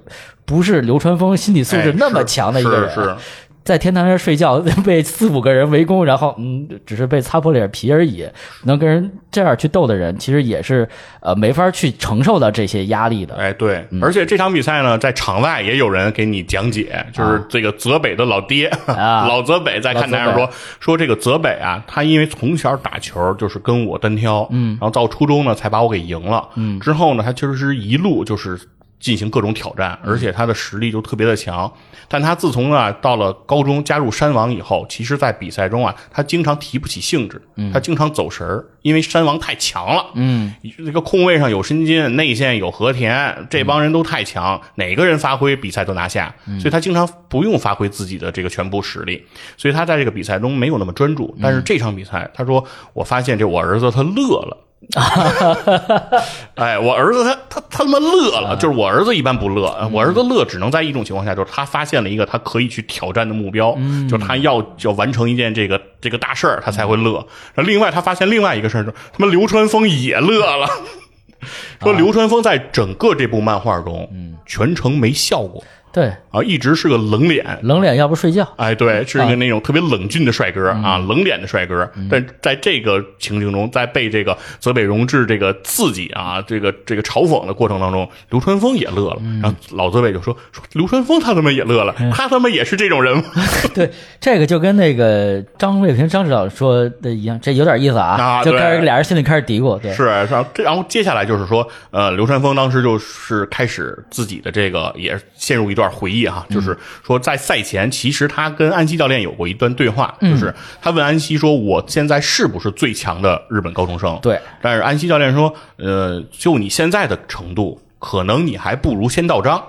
不是流川枫心理素质哎那么强的一个人，是是在天台上睡觉 被四五个人围攻，然后嗯，只是被擦破了点皮而已，能跟人这样去斗的人，其实也是呃没法去承受到这些压力的。哎，对，嗯。而且这场比赛呢，在场外也有人给你讲解，就是这个泽北的老爹、啊。老泽北在看台上说说这个泽北啊，他因为从小打球就是跟我单挑，嗯，然后到初中呢才把我给赢了，嗯，之后呢，他其实是一路就是。进行各种挑战，而且他的实力就特别的强。但他自从啊到了高中加入山王以后，其实，在比赛中啊，他经常提不起兴致，他经常走神儿，因为山王太强了。嗯，这个空位上有申金，内线有和田，这帮人都太强，哪个人发挥比赛都拿下，所以他经常不用发挥自己的这个全部实力，所以他在这个比赛中没有那么专注。但是这场比赛，他说我发现这我儿子他乐了。哎，我儿子他他他他妈乐了，就是我儿子一般不乐，我儿子乐只能在一种情况下，就是他发现了一个他可以去挑战的目标，就是他要要完成一件这个这个大事儿，他才会乐。然后另外他发现另外一个事儿，就是他妈流川枫也乐了。说流川枫在整个这部漫画中，全程没笑过对，啊，一直是个冷脸，冷脸要不睡觉。哎，对，是一个那种特别冷峻的帅哥啊，冷脸的帅哥。但在这个情境中，在被这个泽北荣治这个刺激啊，这个这个嘲讽的过程当中，流川枫也乐了。然后老泽北就说说流川枫他他妈也乐了，他他妈也是这种人吗？对，这个就跟那个张卫平张指导说的一样，这有点意思啊，啊对。就开始俩人心里开始嘀咕，对，是，然后这然后接下来就是说，呃，流川枫当时就是开始自己的这个也陷入一段回忆哈，就是说在赛前，其实他跟安西教练有过一段对话，就是他问安西说：“我现在是不是最强的日本高中生？”对，但是安西教练说：“呃，就你现在的程度，可能你还不如仙道章，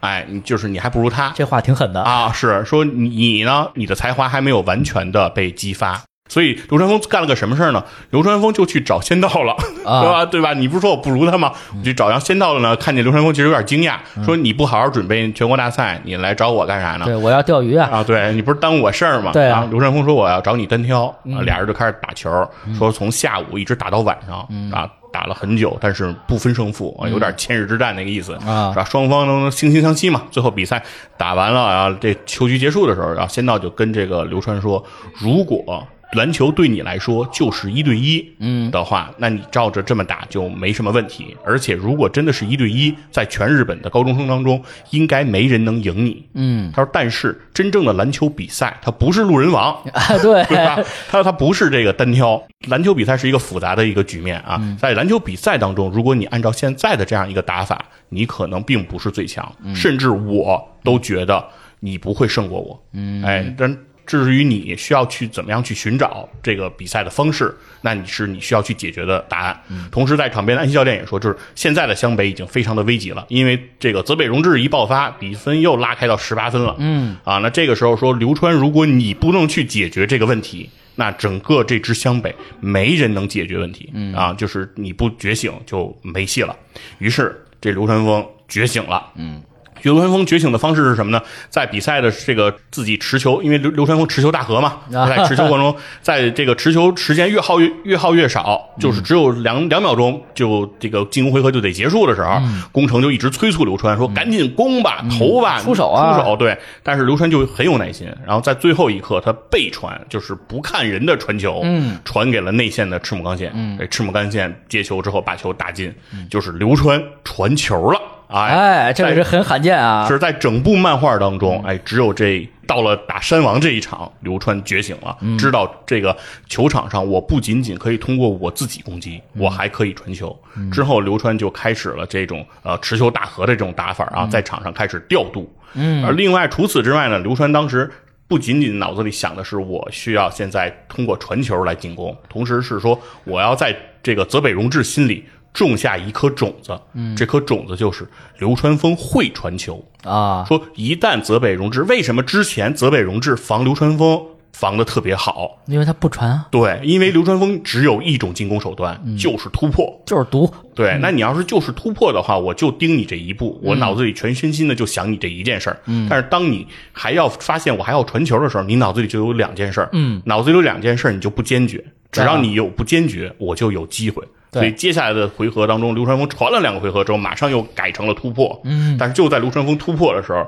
哎，你就是你还不如他。”这话挺狠的。啊，是说你你呢，你的才华还没有完全的被激发。所以流川枫干了个什么事儿呢？流川枫就去找仙道了，啊对吧？对吧？你不是说我不如他吗？我去找上仙道了呢，看见流川枫其实有点惊讶，说你不好好准备全国大赛，你来找我干啥呢？对，我要钓鱼啊，啊，对你不是耽误我事儿吗？对啊啊，流川枫说我要找你单挑，啊，俩人就开始打球，说从下午一直打到晚上，啊，打了很久，但是不分胜负，啊有点千日之战那个意思啊是吧？双方都惺惺相惜嘛。最后比赛打完了，啊这球局结束的时候，然后仙道就跟这个流川说，如果。篮球对你来说就是一对一，嗯的话，那你照着这么打就没什么问题。而且如果真的是一对一，在全日本的高中生当中，应该没人能赢你。嗯他说：“但是真正的篮球比赛，它不是路人王，啊，对，对吧？他说他不是这个单挑。篮球比赛是一个复杂的一个局面啊。在篮球比赛当中，如果你按照现在的这样一个打法，你可能并不是最强，甚至我都觉得你不会胜过我。嗯，哎，但。”至于你需要去怎么样去寻找这个比赛的方式，那你是你需要去解决的答案。同时，在场边的安西教练也说，就是现在的湘北已经非常的危急了，因为这个泽北荣治一爆发，比分又拉开到十八分了。嗯，啊，那这个时候说流川，如果你不能去解决这个问题，那整个这支湘北没人能解决问题。嗯，啊，就是你不觉醒就没戏了。于是这流川枫觉醒了。嗯。流川枫觉醒的方式是什么呢？在比赛的这个自己持球，因为流流川枫持球大河嘛，在持球过程中，在这个持球时间越耗越越耗越少，就是只有两两秒钟就这个进攻回合就得结束的时候，宫城就一直催促流川说：“赶紧攻吧，投吧，出手啊。出手！”对，但是流川就很有耐心，然后在最后一刻他背传，就是不看人的传球，嗯，传给了内线的赤木刚宪，嗯，赤木刚宪接球之后把球打进，就是流川传球了。哎，这个是很罕见啊！是在整部漫画当中，哎，只有这到了打山王这一场，流川觉醒了，知道这个球场上我不仅仅可以通过我自己攻击，我还可以传球。之后，流川就开始了这种呃持球大和的这种打法啊，在场上开始调度。嗯，而另外除此之外呢，流川当时不仅仅脑子里想的是我需要现在通过传球来进攻，同时是说我要在这个泽北荣治心里。种下一颗种子，嗯，这颗种子就是流川枫会传球啊。说一旦泽北荣治，为什么之前泽北荣治防流川枫防的特别好？因为他不传啊。对，因为流川枫只有一种进攻手段，就是突破，就是毒。对，那你要是就是突破的话，我就盯你这一步，我脑子里全身心的就想你这一件事儿。嗯，但是当你还要发现我还要传球的时候，你脑子里就有两件事儿。嗯，脑子里有两件事儿，你就不坚决。只要你有不坚决，我就有机会。所以接下来的回合当中，流川枫传了两个回合之后，马上又改成了突破。嗯，但是就在流川枫突破的时候，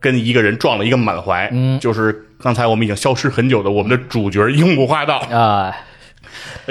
跟一个人撞了一个满怀。嗯，就是刚才我们已经消失很久的我们的主角樱木花道啊。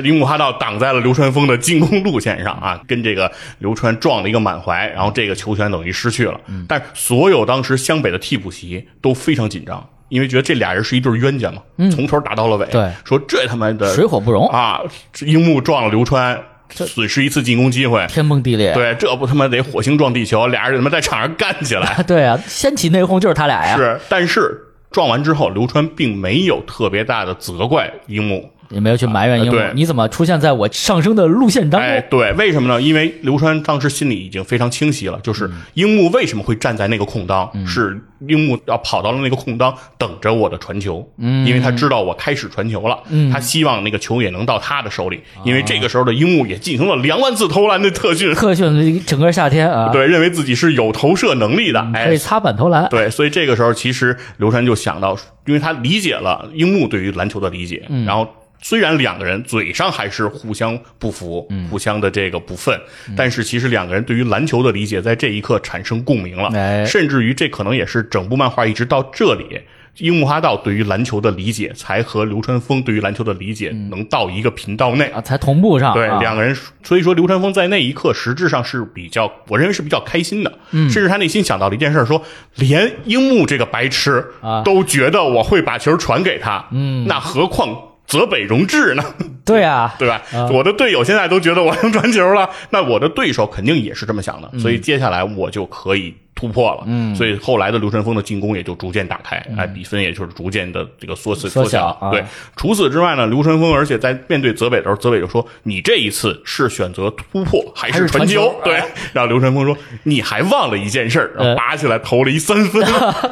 樱木花道挡在了流川枫的进攻路线上啊，跟这个流川撞了一个满怀，然后这个球权等于失去了。但所有当时湘北的替补席都非常紧张。因为觉得这俩人是一对冤家嘛，从头打到了尾。对，说这他妈的水火不容啊！樱木撞了流川，损失一次进攻机会，天崩地裂。对，这不他妈得火星撞地球，俩人他妈在场上干起来。对啊，掀起内讧就是他俩呀。是，但是撞完之后，刘川并没有特别大的责怪樱木。也没有去埋怨樱木，你怎么出现在我上升的路线当中？哎，对，为什么呢？因为刘川当时心里已经非常清晰了，就是樱木为什么会站在那个空当，是樱木要跑到了那个空当等着我的传球，嗯，因为他知道我开始传球了，嗯，他希望那个球也能到他的手里，因为这个时候的樱木也进行了两万次投篮的特训，特训整个夏天啊，对，认为自己是有投射能力的，可以擦板投篮，对，所以这个时候其实刘川就想到，因为他理解了樱木对于篮球的理解，然后。虽然两个人嘴上还是互相不服，互相的这个不忿，但是其实两个人对于篮球的理解在这一刻产生共鸣了，甚至于这可能也是整部漫画一直到这里，樱木花道对于篮球的理解才和流川枫对于篮球的理解能到一个频道内。啊，才同步上。对两个人，所以说流川枫在那一刻实质上是比较，我认为是比较开心的，甚至他内心想到了一件事，说连樱木这个白痴啊都觉得我会把球传给他，嗯，那何况。泽北荣治呢？对啊，对吧？我的队友现在都觉得我能传球了，那我的对手肯定也是这么想的，所以接下来我就可以突破了。嗯，所以后来的流川枫的进攻也就逐渐打开，哎，比分也就是逐渐的这个缩缩缩小。对，除此之外呢，流川枫而且在面对泽北的时候，泽北就说：“你这一次是选择突破还是传球？”对，然后流川枫说：“你还忘了一件事儿，拔起来投了一三分。”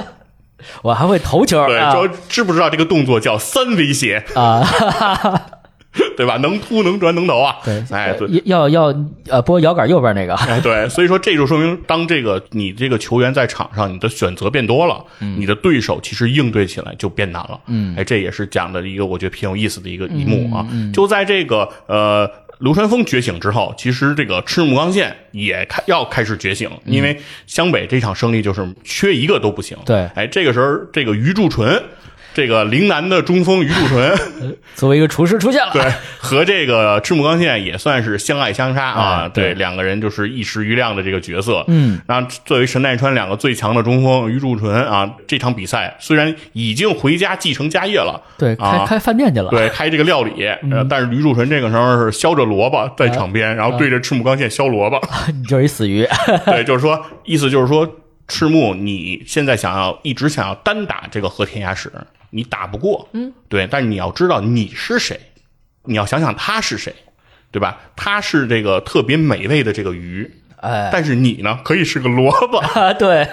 我还会投球，对，说知不知道这个动作叫三威胁啊？对吧？能突能转能投啊！对，哎，要要呃拨摇杆右边那个。哎，对，所以说这就说明，当这个你这个球员在场上，你的选择变多了，你的对手其实应对起来就变难了。嗯，哎，这也是讲的一个我觉得挺有意思的一个一幕啊。嗯就在这个呃。流川枫觉醒之后，其实这个赤木刚宪也开要开始觉醒，因为湘北这场胜利就是缺一个都不行。对，哎，这个时候这个余柱纯。这个陵南的中锋于柱纯。作为一个厨师出现了，对，和这个赤木刚宪也算是相爱相杀啊。对，两个人就是一时瑜亮的这个角色。嗯，然后作为神奈川两个最强的中锋，于柱纯啊，这场比赛虽然已经回家继承家业了，对，开开饭店去了，对，开这个料理，但是于柱纯这个时候是削着萝卜在场边，然后对着赤木刚宪削萝卜，你就是一死鱼。对，就是说，意思就是说，赤木你现在想要一直想要单打这个和田雅史。你打不过，嗯，对，但是你要知道你是谁，你要想想他是谁，对吧？他是这个特别美味的这个鱼，哎，但是你呢，可以是个萝卜，对。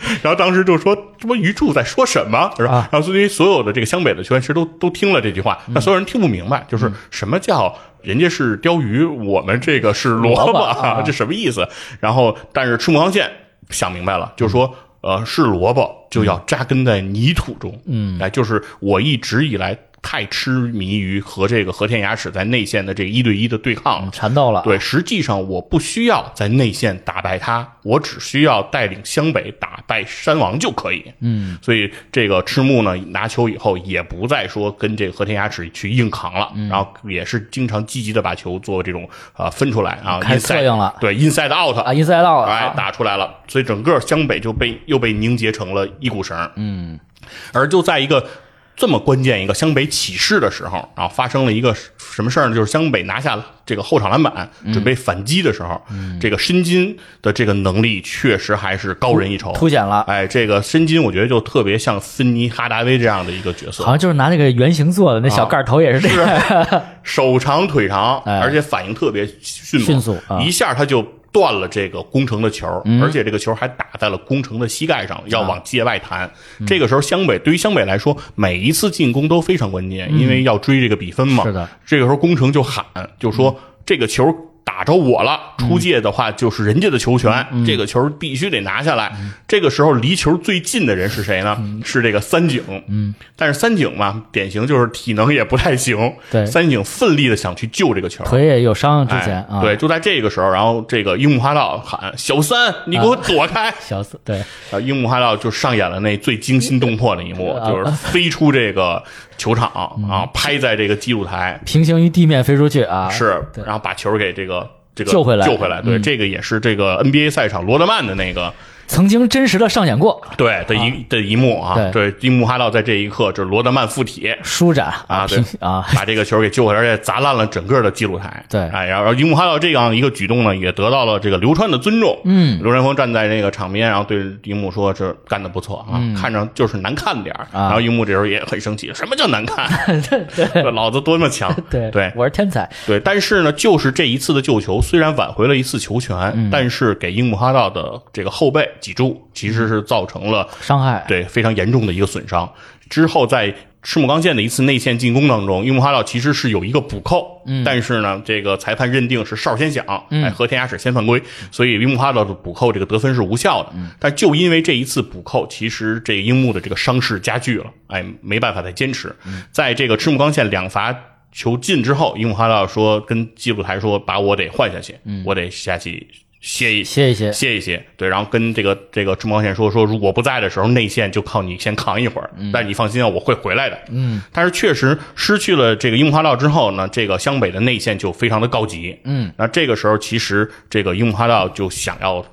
然后当时就说，这不鱼柱在说什么，是吧？然后所以所有的这个湘北的球员其实都都听了这句话，那所有人听不明白，就是什么叫人家是鲷鱼，我们这个是萝卜，这什么意思？然后但是赤木刚宪。想明白了，就是说，呃，是萝卜就要扎根在泥土中。嗯，哎，就是我一直以来。太痴迷于和这个和田雅史在内线的这一对一的对抗了，缠斗了。对，实际上我不需要在内线打败他，我只需要带领湘北打败山王就可以。嗯，所以这个赤木呢拿球以后也不再说跟这个和田雅史去硬扛了，然后也是经常积极的把球做这种啊分出来啊，开策应了。对，inside out 啊，inside out，哎，打出来了。所以整个湘北就被又被凝结成了一股绳。嗯，而就在一个。这么关键一个湘北起势的时候，然后发生了一个什么事儿呢？就是湘北拿下这个后场篮板，准备反击的时候，这个申金的这个能力确实还是高人一筹，凸显了。哎，这个申金我觉得就特别像芬尼哈达威这样的一个角色，好像就是拿那个原型做的，那小盖头也是这样，手长腿长，而且反应特别迅迅速，一下他就。断了这个攻城的球，而且这个球还打在了攻城的膝盖上，要往界外弹。这个时候，湘北对于湘北来说，每一次进攻都非常关键，因为要追这个比分嘛。是的，这个时候攻城就喊，就说这个球。打着我了，出界的话就是人家的球权，这个球必须得拿下来。这个时候离球最近的人是谁呢？是这个三井。嗯，但是三井嘛，典型就是体能也不太行。对，三井奋力的想去救这个球，腿也有伤之前啊。对，就在这个时候，然后这个樱木花道喊：“小三，你给我躲开！” 小三，对，啊，樱木花道就上演了那最惊心动魄的一幕，就是飞出这个球场啊，拍在这个记录台，平行于地面飞出去啊，是，然后把球给这个。这个救回来，救回来，对，这个也是这个 NBA 赛场罗德曼的那个。曾经真实的上演过，对的一的一幕啊，对，樱木花道在这一刻这是罗德曼附体。舒展。啊，对 啊，把这个球给救回来，而且砸烂了整个的记录台，对，哎，然后樱木花道这样一个举动呢，也得到了这个流川的尊重，嗯，流川枫站在那个场边，然后对樱木说：“这干的不错啊，看着就是难看点然后樱木这时候也很生气，什么叫难看？对，老子多么强，对对，我是天才，对，但是呢，就是这一次的救球，虽然挽回了一次球权，但是给樱木花道的这个后背脊柱其实。是造成了伤害，对非常严重的一个损伤。之后在赤木刚宪的一次内线进攻当中，樱木花道其实是有一个补扣，但是呢，这个裁判认定是哨先响，哎，和田雅史先犯规，所以樱木花道的补扣这个得分是无效的。但就因为这一次补扣，其实这樱木的这个伤势加剧了，哎，没办法再坚持。在这个赤木刚宪两罚球进之后，樱木花道说跟记录台说，把我得换下去，我得下去。歇一歇一歇，歇一歇，对，然后跟这个这个中光线说说，如果不在的时候，内线就靠你先扛一会儿，但是你放心啊，我会回来的。嗯，但是确实失去了这个樱木花道之后呢，这个湘北的内线就非常的高级。嗯，那这个时候其实这个樱木花道就想要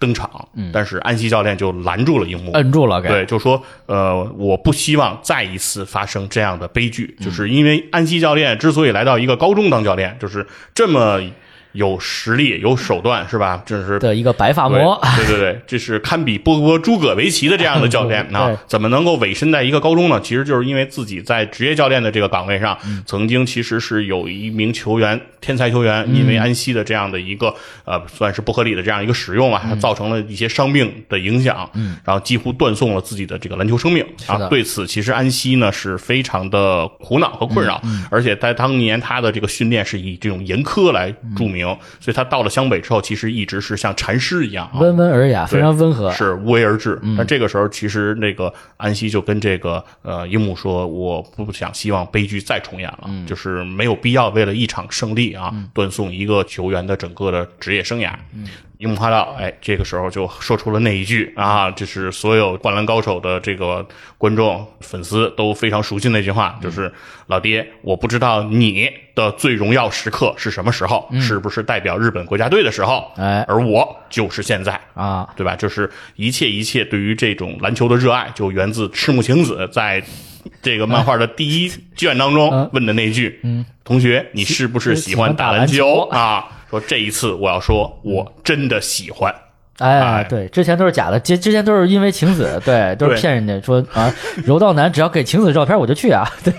登场，但是安西教练就拦住了樱木，摁住了，对，就说呃，我不希望再一次发生这样的悲剧，就是因为安西教练之所以来到一个高中当教练，就是这么。有实力、有手段，是吧？这是的一个白发魔，对对对，这是堪比波波诸葛维奇的这样的教练啊！怎么能够委身在一个高中呢？其实就是因为自己在职业教练的这个岗位上，曾经其实是有一名球员，天才球员，因为安西的这样的一个呃，算是不合理的这样一个使用啊，造成了一些伤病的影响，嗯，然后几乎断送了自己的这个篮球生命啊。对此，其实安西呢是非常的苦恼和困扰，而且在当年他的这个训练是以这种严苛来著名。所以他到了湘北之后，其实一直是像禅师一样，温文尔雅，非常温和，是无为而治。但这个时候，其实那个安西就跟这个呃樱木说：“我不想希望悲剧再重演了，就是没有必要为了一场胜利啊，断送一个球员的整个的职业生涯。”樱木花道，哎，这个时候就说出了那一句啊，就是所有灌篮高手的这个观众粉丝都非常熟悉那句话，就是老爹，我不知道你的最荣耀时刻是什么时候，是不是代表日本国家队的时候？哎，而我就是现在啊，对吧？就是一切一切对于这种篮球的热爱，就源自赤木晴子在这个漫画的第一卷当中问的那句：嗯，同学，你是不是喜欢打篮球啊？说这一次我要说，我真的喜欢。哎，对，之前都是假的，之之前都是因为晴子，对，都是骗人家说啊，柔道男只要给晴子照片我就去啊，对，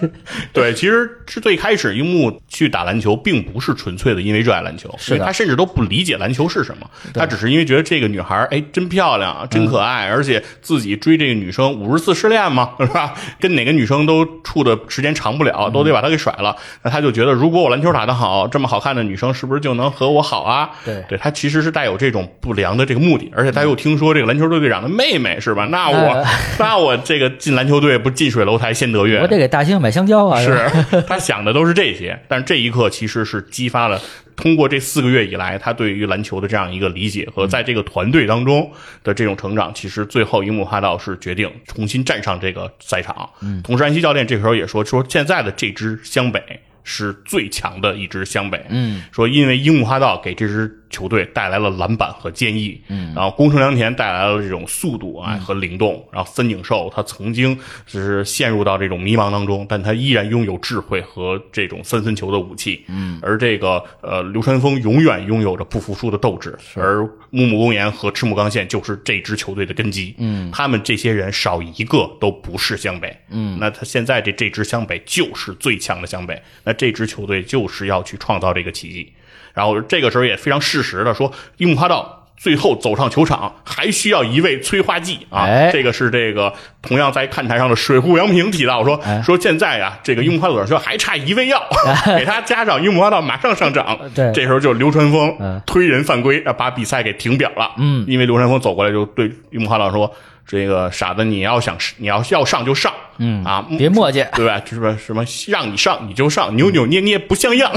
对，其实是最开始樱木去打篮球，并不是纯粹的因为热爱篮球，是他甚至都不理解篮球是什么，他只是因为觉得这个女孩哎真漂亮，真可爱，而且自己追这个女生五十次失恋嘛，是吧？跟哪个女生都处的时间长不了，都得把她给甩了，那他就觉得如果我篮球打得好，这么好看的女生是不是就能和我好啊？对，对他其实是带有这种不良的这个。目的，而且他又听说这个篮球队队长的妹妹是吧？那我 那我这个进篮球队不近水楼台先得月，我得给大兴买香蕉啊！是 他想的都是这些，但是这一刻其实是激发了通过这四个月以来他对于篮球的这样一个理解和在这个团队当中的这种成长，其实最后樱木花道是决定重新站上这个赛场。嗯，同时安西教练这时候也说说现在的这支湘北是最强的一支湘北。嗯，说因为樱木花道给这支。球队带来了篮板和坚毅，嗯，然后宫城良田带来了这种速度啊和灵动，然后森井寿他曾经是陷入到这种迷茫当中，但他依然拥有智慧和这种三分球的武器，嗯，而这个呃流川枫永远拥有着不服输的斗志，而木木公园和赤木刚宪就是这支球队的根基，嗯，他们这些人少一个都不是湘北，嗯，那他现在这这支湘北就是最强的湘北，那这支球队就是要去创造这个奇迹。然后这个时候也非常适时的说，樱木花道最后走上球场还需要一位催化剂啊！这个是这个同样在看台上的水户洋平提到说说现在啊，这个樱木花道说还差一味药，给他加上樱木花道马上上涨。对，这时候就流川枫推人犯规，把比赛给停表了。嗯，因为流川枫走过来就对樱木花道说。这个傻子，你要想你要要上就上，嗯啊，别磨叽，对吧？是吧？什么让你上你就上，扭扭捏捏不像样，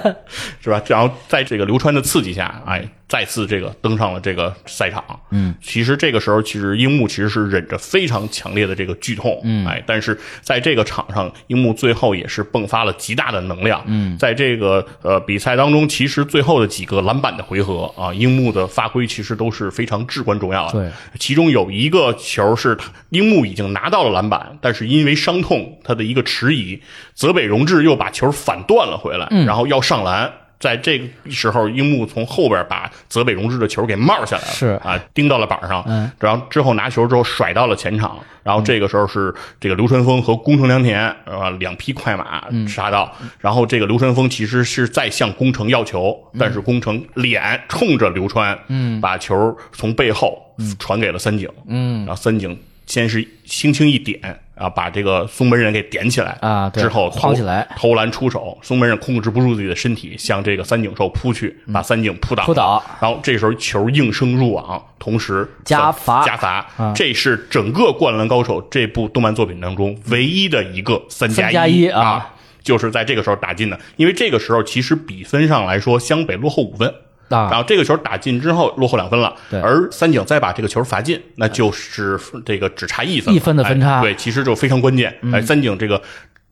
是吧？然后在这个流川的刺激下，哎。再次这个登上了这个赛场，嗯，其实这个时候其实樱木其实是忍着非常强烈的这个剧痛，嗯，哎，但是在这个场上，樱木最后也是迸发了极大的能量，嗯，在这个呃比赛当中，其实最后的几个篮板的回合啊，樱木的发挥其实都是非常至关重要的，对，其中有一个球是樱木已经拿到了篮板，但是因为伤痛，他的一个迟疑，泽北荣治又把球反断了回来，然后要上篮。在这个时候，樱木从后边把泽北荣治的球给帽下来了，是。啊，钉到了板上，嗯，然后之后拿球之后甩到了前场，然后这个时候是这个流川枫和宫城良田啊两匹快马杀到，然后这个流川枫其实是在向宫城要球，但是宫城脸冲着流川，嗯，把球从背后传给了三井，嗯，然后三井先是轻轻一点。啊，把这个松本人给点起来啊，之后框起来，投篮出手，松本人控制不住自己的身体，向这个三井寿扑去，把三井扑倒，扑倒，然后这时候球应声入网，同时加罚，加罚，这是整个《灌篮高手》这部动漫作品当中唯一的一个三加一啊，就是在这个时候打进的，因为这个时候其实比分上来说，湘北落后五分。然后这个球打进之后落后两分了，而三井再把这个球罚进，那就是这个只差一分，一分的分差，对，其实就非常关键。哎，三井这个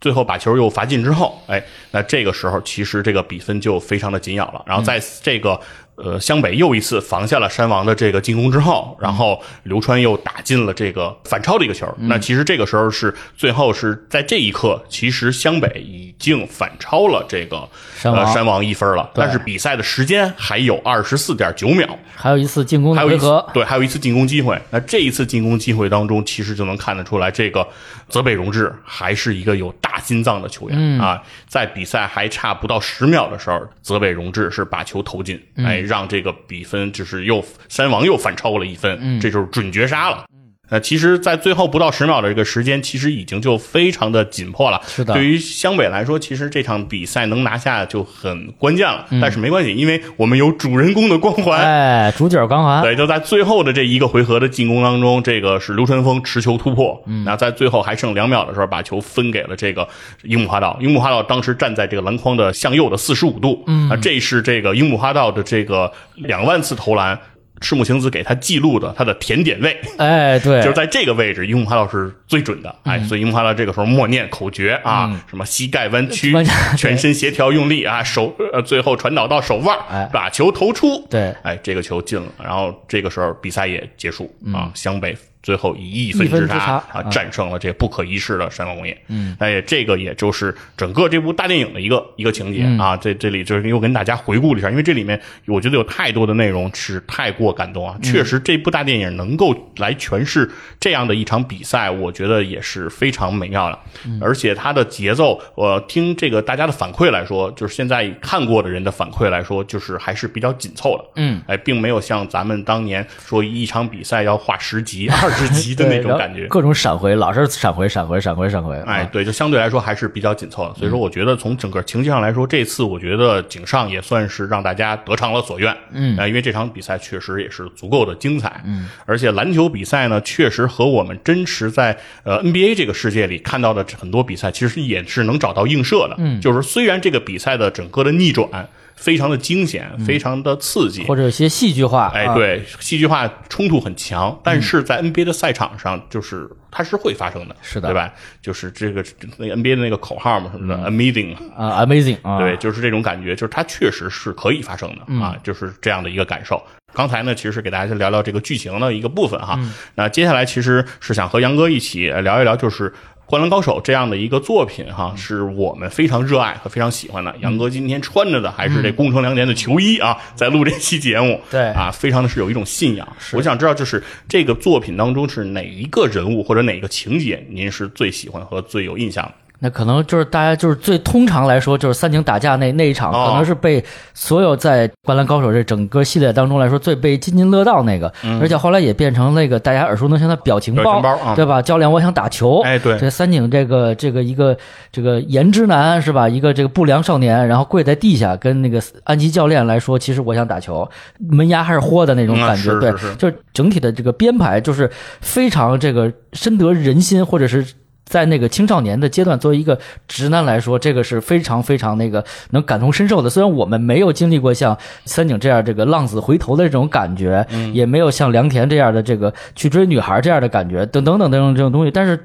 最后把球又罚进之后，哎，那这个时候其实这个比分就非常的紧咬了。然后在这个。呃，湘北又一次防下了山王的这个进攻之后，然后刘川又打进了这个反超的一个球。那其实这个时候是最后是在这一刻，其实湘北已经反超了这个呃山王一分了。但是比赛的时间还有二十四点九秒，还有一次进攻的回合，对，还有一次进攻机会。那这一次进攻机会当中，其实就能看得出来，这个泽北荣治还是一个有大心脏的球员啊。在比赛还差不到十秒的时候，泽北荣治是把球投进，哎。让这个比分就是又山王又反超了一分，这就是准绝杀了。呃，其实，在最后不到十秒的这个时间，其实已经就非常的紧迫了。是的，对于湘北来说，其实这场比赛能拿下就很关键了。但是没关系，因为我们有主人公的光环，哎，主角光环。对，就在最后的这一个回合的进攻当中，这个是流川枫持球突破，嗯那在最后还剩两秒的时候，把球分给了这个樱木花道。樱木花道当时站在这个篮筐的向右的四十五度，啊，这是这个樱木花道的这个两万次投篮。赤木晴子给他记录的他的甜点位，哎，对，就是在这个位置，樱木花道是最准的，哎，所以樱木花道这个时候默念口诀啊，什么膝盖弯曲，全身协调用力啊，手呃最后传导到手腕，把球投出，对，哎，这个球进了，然后这个时候比赛也结束啊，湘北。最后以一分之差啊战胜了这不可一世的山王工业。嗯，哎，这个也就是整个这部大电影的一个一个情节啊。这这里就是又跟大家回顾了一下，因为这里面我觉得有太多的内容是太过感动啊。确实，这部大电影能够来诠释这样的一场比赛，我觉得也是非常美妙的。而且它的节奏，我听这个大家的反馈来说，就是现在看过的人的反馈来说，就是还是比较紧凑的。嗯，哎，并没有像咱们当年说一场比赛要画十集。二之极的那种感觉，各种闪回，老是闪回，闪回，闪回，闪回。哎，对，就相对来说还是比较紧凑的。所以说，我觉得从整个情节上来说，这次我觉得井上也算是让大家得偿了所愿。嗯，因为这场比赛确实也是足够的精彩。嗯，而且篮球比赛呢，确实和我们真实在呃 NBA 这个世界里看到的很多比赛，其实也是能找到映射的。嗯，就是虽然这个比赛的整个的逆转。非常的惊险，非常的刺激，或者有些戏剧化。哎，对，戏剧化冲突很强，但是在 NBA 的赛场上，就是它是会发生的，是的，对吧？就是这个那个 NBA 的那个口号嘛，什么的，Amazing 啊，Amazing 啊，对，就是这种感觉，就是它确实是可以发生的啊，就是这样的一个感受。刚才呢，其实是给大家聊聊这个剧情的一个部分哈，那接下来其实是想和杨哥一起聊一聊，就是。《灌篮高手》这样的一个作品，哈，是我们非常热爱和非常喜欢的。杨哥今天穿着的还是这工程良田的球衣啊，在录这期节目，对啊，非常的是有一种信仰。我想知道，就是这个作品当中是哪一个人物或者哪个情节，您是最喜欢和最有印象的？那可能就是大家就是最通常来说，就是三井打架那那一场，可能是被所有在《灌篮高手》这整个系列当中来说最被津津乐道那个，而且后来也变成那个大家耳熟能详的表情包，对吧？教练，我想打球。哎，对，这三井这个这个一个这个颜值男是吧？一个这个不良少年，然后跪在地下跟那个安吉教练来说，其实我想打球，门牙还是豁的那种感觉，对，就是整体的这个编排就是非常这个深得人心，或者是。在那个青少年的阶段，作为一个直男来说，这个是非常非常那个能感同身受的。虽然我们没有经历过像三井这样这个浪子回头的这种感觉，也没有像良田这样的这个去追女孩这样的感觉，等等等等这种东西，但是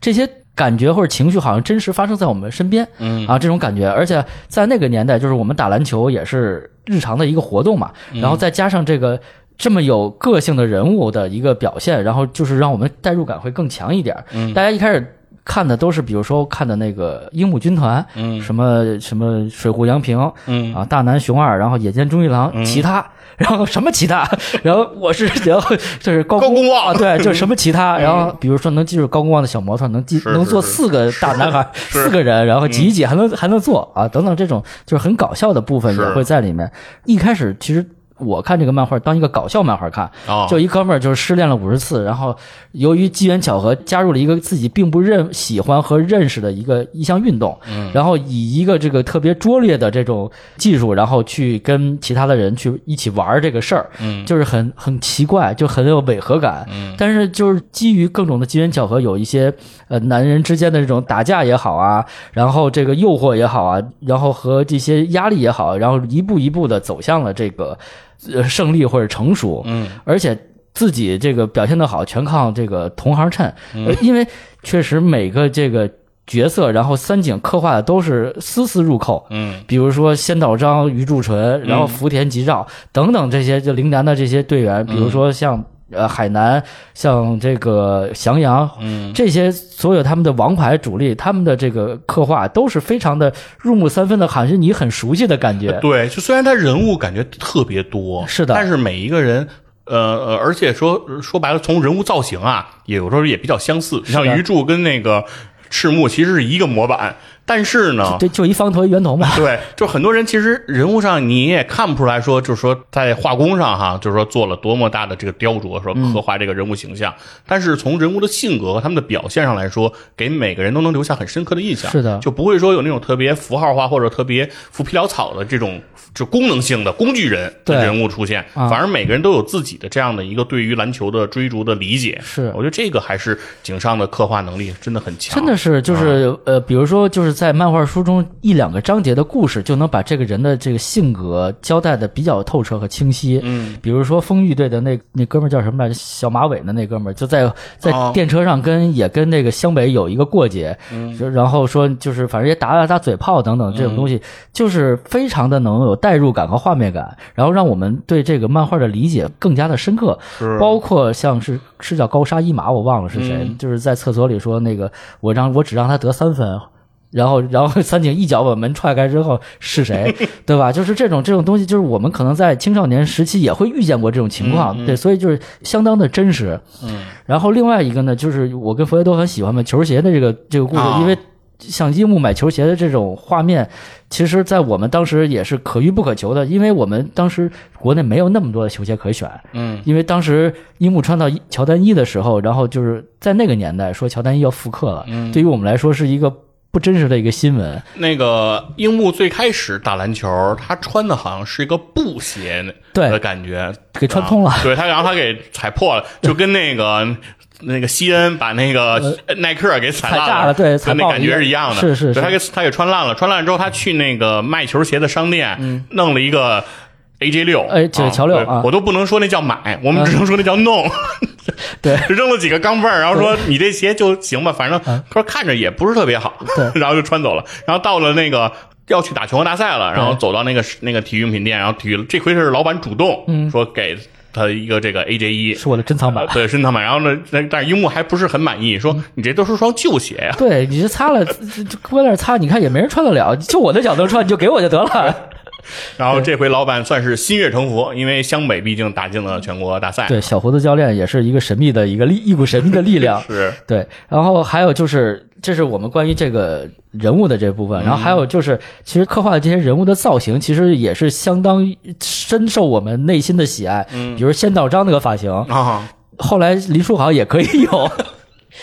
这些感觉或者情绪好像真实发生在我们身边，嗯啊，这种感觉，而且在那个年代，就是我们打篮球也是日常的一个活动嘛，然后再加上这个这么有个性的人物的一个表现，然后就是让我们代入感会更强一点。大家一开始。看的都是，比如说看的那个樱木军团，嗯，什么什么水户洋平，嗯。啊，大南雄二，然后野间忠一郎，其他，然后什么其他，然后我是然 后就是高公望，对，就是什么其他，然后比如说能记住高公望的小模特，能记能坐四个大男孩，四个人，然后挤一挤还能还能坐啊，等等这种就是很搞笑的部分也会在里面。一开始其实。我看这个漫画当一个搞笑漫画看，就一哥们儿就是失恋了五十次，然后由于机缘巧合加入了一个自己并不认喜欢和认识的一个一项运动，然后以一个这个特别拙劣的这种技术，然后去跟其他的人去一起玩这个事儿，就是很很奇怪，就很有违和感。但是就是基于各种的机缘巧合，有一些呃男人之间的这种打架也好啊，然后这个诱惑也好啊，然后和这些压力也好，然后一步一步的走向了这个。呃，胜利或者成熟，嗯，而且自己这个表现的好，全靠这个同行衬，因为确实每个这个角色，然后三井刻画的都是丝丝入扣，嗯，比如说仙道章、鱼柱纯，然后福田吉兆等等这些就陵南的这些队员，比如说像。呃，海南像这个翔阳，嗯，这些所有他们的王牌主力，他们的这个刻画都是非常的入木三分的，好像是你很熟悉的感觉。对，就虽然他人物感觉特别多，是的，但是每一个人，呃呃，而且说说白了，从人物造型啊，有时候也比较相似，像鱼柱跟那个赤木其实是一个模板。但是呢，对，就一方头一圆头嘛。对，就很多人其实人物上你也看不出来说，就是说在画工上哈，就是说做了多么大的这个雕琢，说刻画这个人物形象。但是从人物的性格和他们的表现上来说，给每个人都能留下很深刻的印象。是的，就不会说有那种特别符号化或者特别浮皮潦草的这种就功能性的工具人的人物出现，反而每个人都有自己的这样的一个对于篮球的追逐的理解。是，我觉得这个还是井上的刻画能力真的很强。真的是，就是呃，比如说就是。在漫画书中一两个章节的故事，就能把这个人的这个性格交代的比较透彻和清晰。嗯，比如说丰裕队的那那哥们儿叫什么来着？小马尾的那哥们儿就在在电车上跟也跟那个湘北有一个过节，就然后说就是反正也打打打嘴炮等等这种东西，就是非常的能有代入感和画面感，然后让我们对这个漫画的理解更加的深刻。包括像是是叫高沙一马，我忘了是谁，就是在厕所里说那个我让我只让他得三分。然后，然后三井一脚把门踹开之后是谁，对吧？就是这种这种东西，就是我们可能在青少年时期也会遇见过这种情况，对，所以就是相当的真实。嗯。然后另外一个呢，就是我跟佛爷都很喜欢嘛，球鞋的这个这个故事，因为像樱木买球鞋的这种画面，其实，在我们当时也是可遇不可求的，因为我们当时国内没有那么多的球鞋可选。嗯，因为当时樱木穿到乔丹一的时候，然后就是在那个年代说乔丹一要复刻了，嗯对于我们来说是一个不真实的一个新闻。那个樱木最开始打篮球，他穿的好像是一个布鞋对的感觉，给穿通了啊对他，然后他给踩破了，就跟那个。那个西恩把那个耐克给踩烂了对踩跟那感觉是一样的。是是是他给他给穿烂了，穿烂之后，他去那个卖球鞋的商店，弄了一个 AJ 六，嗯哎这乔六对啊我都不能说那叫买，我们只能说那叫弄。对扔了几个钢镚儿，然后说你这鞋就行吧，反正他说看着也不是特别好，对然后就穿走了。然后到了那个要去打全国大赛了，然后走到那个那个体育用品店，然后体育这回是老板主动说给他一个这个 AJ 一。是我的珍藏版。对，珍藏版。然后呢，那但是樱木还不是很满意，说你这都是双旧鞋呀、对，你这擦了，搁那擦，你看也没人穿得了，就我的脚能穿，你就给我就得了。然后这回老板算是心悦诚服，因为湘北毕竟打进了全国大赛。对，小胡子教练也是一个神秘的一个力，一股神秘的力量。是对，然后还有就是，这是我们关于这个人物的这部分，然后还有就是，其实刻画的这些人物的造型，其实也是相当深受我们内心的喜爱。嗯，比如仙道章那个发型，啊，后来林书豪也可以有。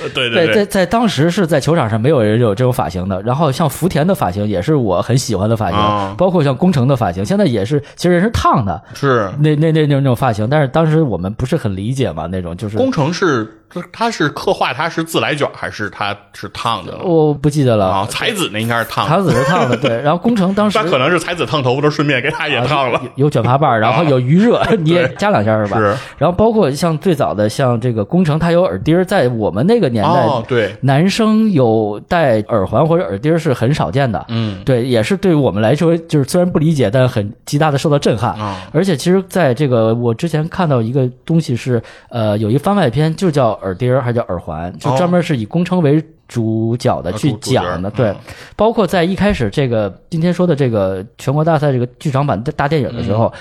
呃 对对，在对，在当时是在球场上没有人有这种发型的。然后像福田的发型也是我很喜欢的发型，啊包括像宫城的发型，现在也是其实人是烫的，是那那那那种发型，但是当时我们不是很理解嘛，那种就是工程是他是刻画他是自来卷还是他是烫的我不记得了。啊？才子那应该是烫的，才子是烫的，对。然后工程当时他可能是才子烫头发，都顺便给他也烫了。有有卷发棒儿，然后有余热，你也加两下是吧？是然后包括像最早的像这个工程，他有耳钉儿，在我们那个年代，哦，对，男生有戴耳环或者耳钉儿是很少见的。嗯对，也是对于我们来说，就是虽然不理解，但很极大的受到震撼。啊而且其实在这个我之前看到一个东西是，呃，有一番外篇就叫耳钉儿，还叫耳环，就专门是以工程为主角的去讲的。对嗯，包括在一开始这个今天说的这个全国大赛这个剧场版的大电影的时候。嗯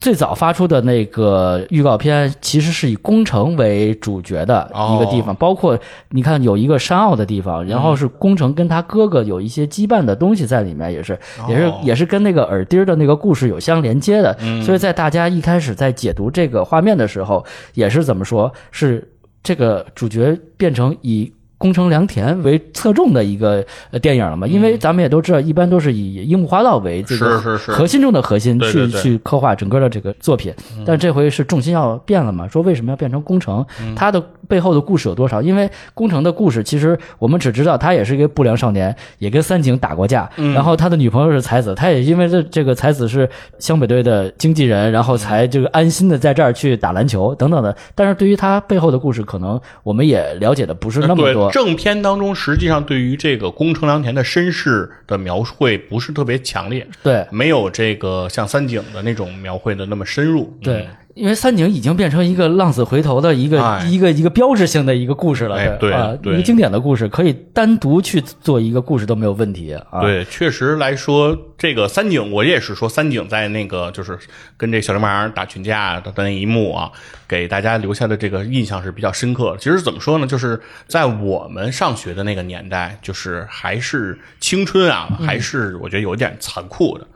最早发出的那个预告片，其实是以工程为主角的一个地方，哦包括你看有一个山坳的地方，然后是工程跟他哥哥有一些羁绊的东西在里面，也是也是哦也是跟那个耳钉儿的那个故事有相连接的。所以在大家一开始在解读这个画面的时候，也是怎么说？是这个主角变成以。宫城良田为侧重的一个呃电影了嘛？因为咱们也都知道，一般都是以樱木花道为这个核心中的核心去去刻画整个的这个作品。但这回是重心要变了嘛？说为什么要变成宫城？它的背后的故事有多少？因为宫城的故事，其实我们只知道他也是一个不良少年，也跟三井打过架，然后他的女朋友是才子，他也因为这这个才子是湘北队的经纪人，然后才这个安心的在这儿去打篮球等等的。但是对于他背后的故事，可能我们也了解的不是那么多。正片当中，实际上对于这个宫城良田的身世的描绘不是特别强烈，对没有这个像三井的那种描绘的那么深入。对，因为三井已经变成一个浪子回头的一个、哎一个一个标志性的一个故事了，哎对啊，对一个经典的故事，可以单独去做一个故事都没有问题啊。对，确实来说，这个三井，我也是说三井在那个就是跟这小流氓打群架的那一幕啊，给大家留下的这个印象是比较深刻的。其实怎么说呢，就是在我们上学的那个年代，就是还是青春啊，嗯还是我觉得有点残酷的。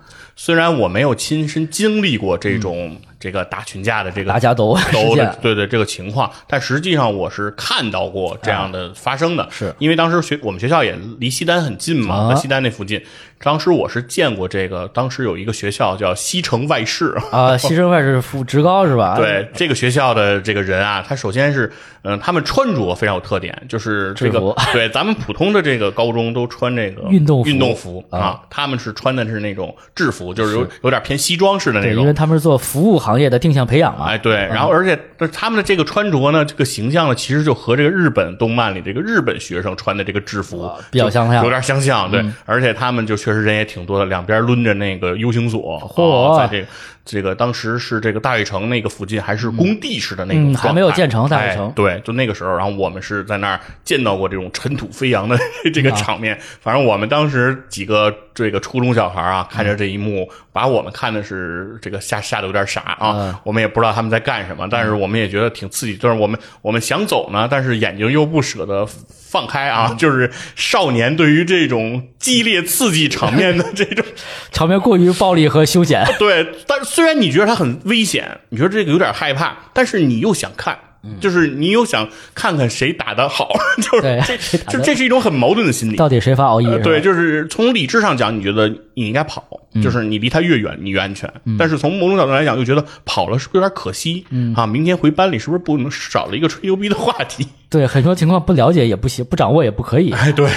虽然我没有亲身经历过这种、这个打群架的这个嗯打架斗殴事斗的对对这个情况，但实际上我是看到过这样的发生的，啊是。因为当时学我们学校也离西单很近嘛，啊。西单那附近，当时我是见过这个，当时有一个学校叫西城外事。啊，西城外事副职高是吧？对这个学校的这个人啊，他首先是，嗯、他们穿着非常有特点，就是这个 对咱们普通的这个高中都穿这个运动服。运动服啊，他们是穿的是那种制服，就是有有点偏西装式的那对，种因为。他们是做服务行业的定向培养嘛。哎，对，然后而且他们的这个穿着呢，这个形象呢，其实就和这个日本动漫里这个日本学生穿的这个制服啊比较相像嗯有点相像。对，而且他们就确实人也挺多的，两边抡着那个 U 型锁，嚯啊在这个这个当时是这个大悦城那个附近还是工地式的那种嗯，还没有建成大悦城哎对，就那个时候，然后我们是在那儿见到过这种尘土飞扬的 这个场面。反正我们当时几个这个初中小孩啊，看着这一幕，把我们看的是这个吓吓得有点傻啊。嗯我们也不知道他们在干什么，但是我们也觉得挺刺激。就是我们我们想走呢，但是眼睛又不舍得放开啊，就是少年对于这种激烈刺激场面的这种 场面过于暴力和凶险。对，但虽然你觉得它很危险，你觉得这个有点害怕，但是你又想看。就是你又想看看谁打的好，就是对这谁打得就这是一种很矛盾的心理。到底谁发熬夜？呃对，就是从理智上讲，你觉得你应该跑，就是你离他越远，你越安全。但是从某种角度来讲，又觉得跑了是不是有点可惜？嗯啊，明天回班里是不是不能少了一个吹牛逼的话题？对，很多情况不了解也不行，不掌握也不可以。哎，对，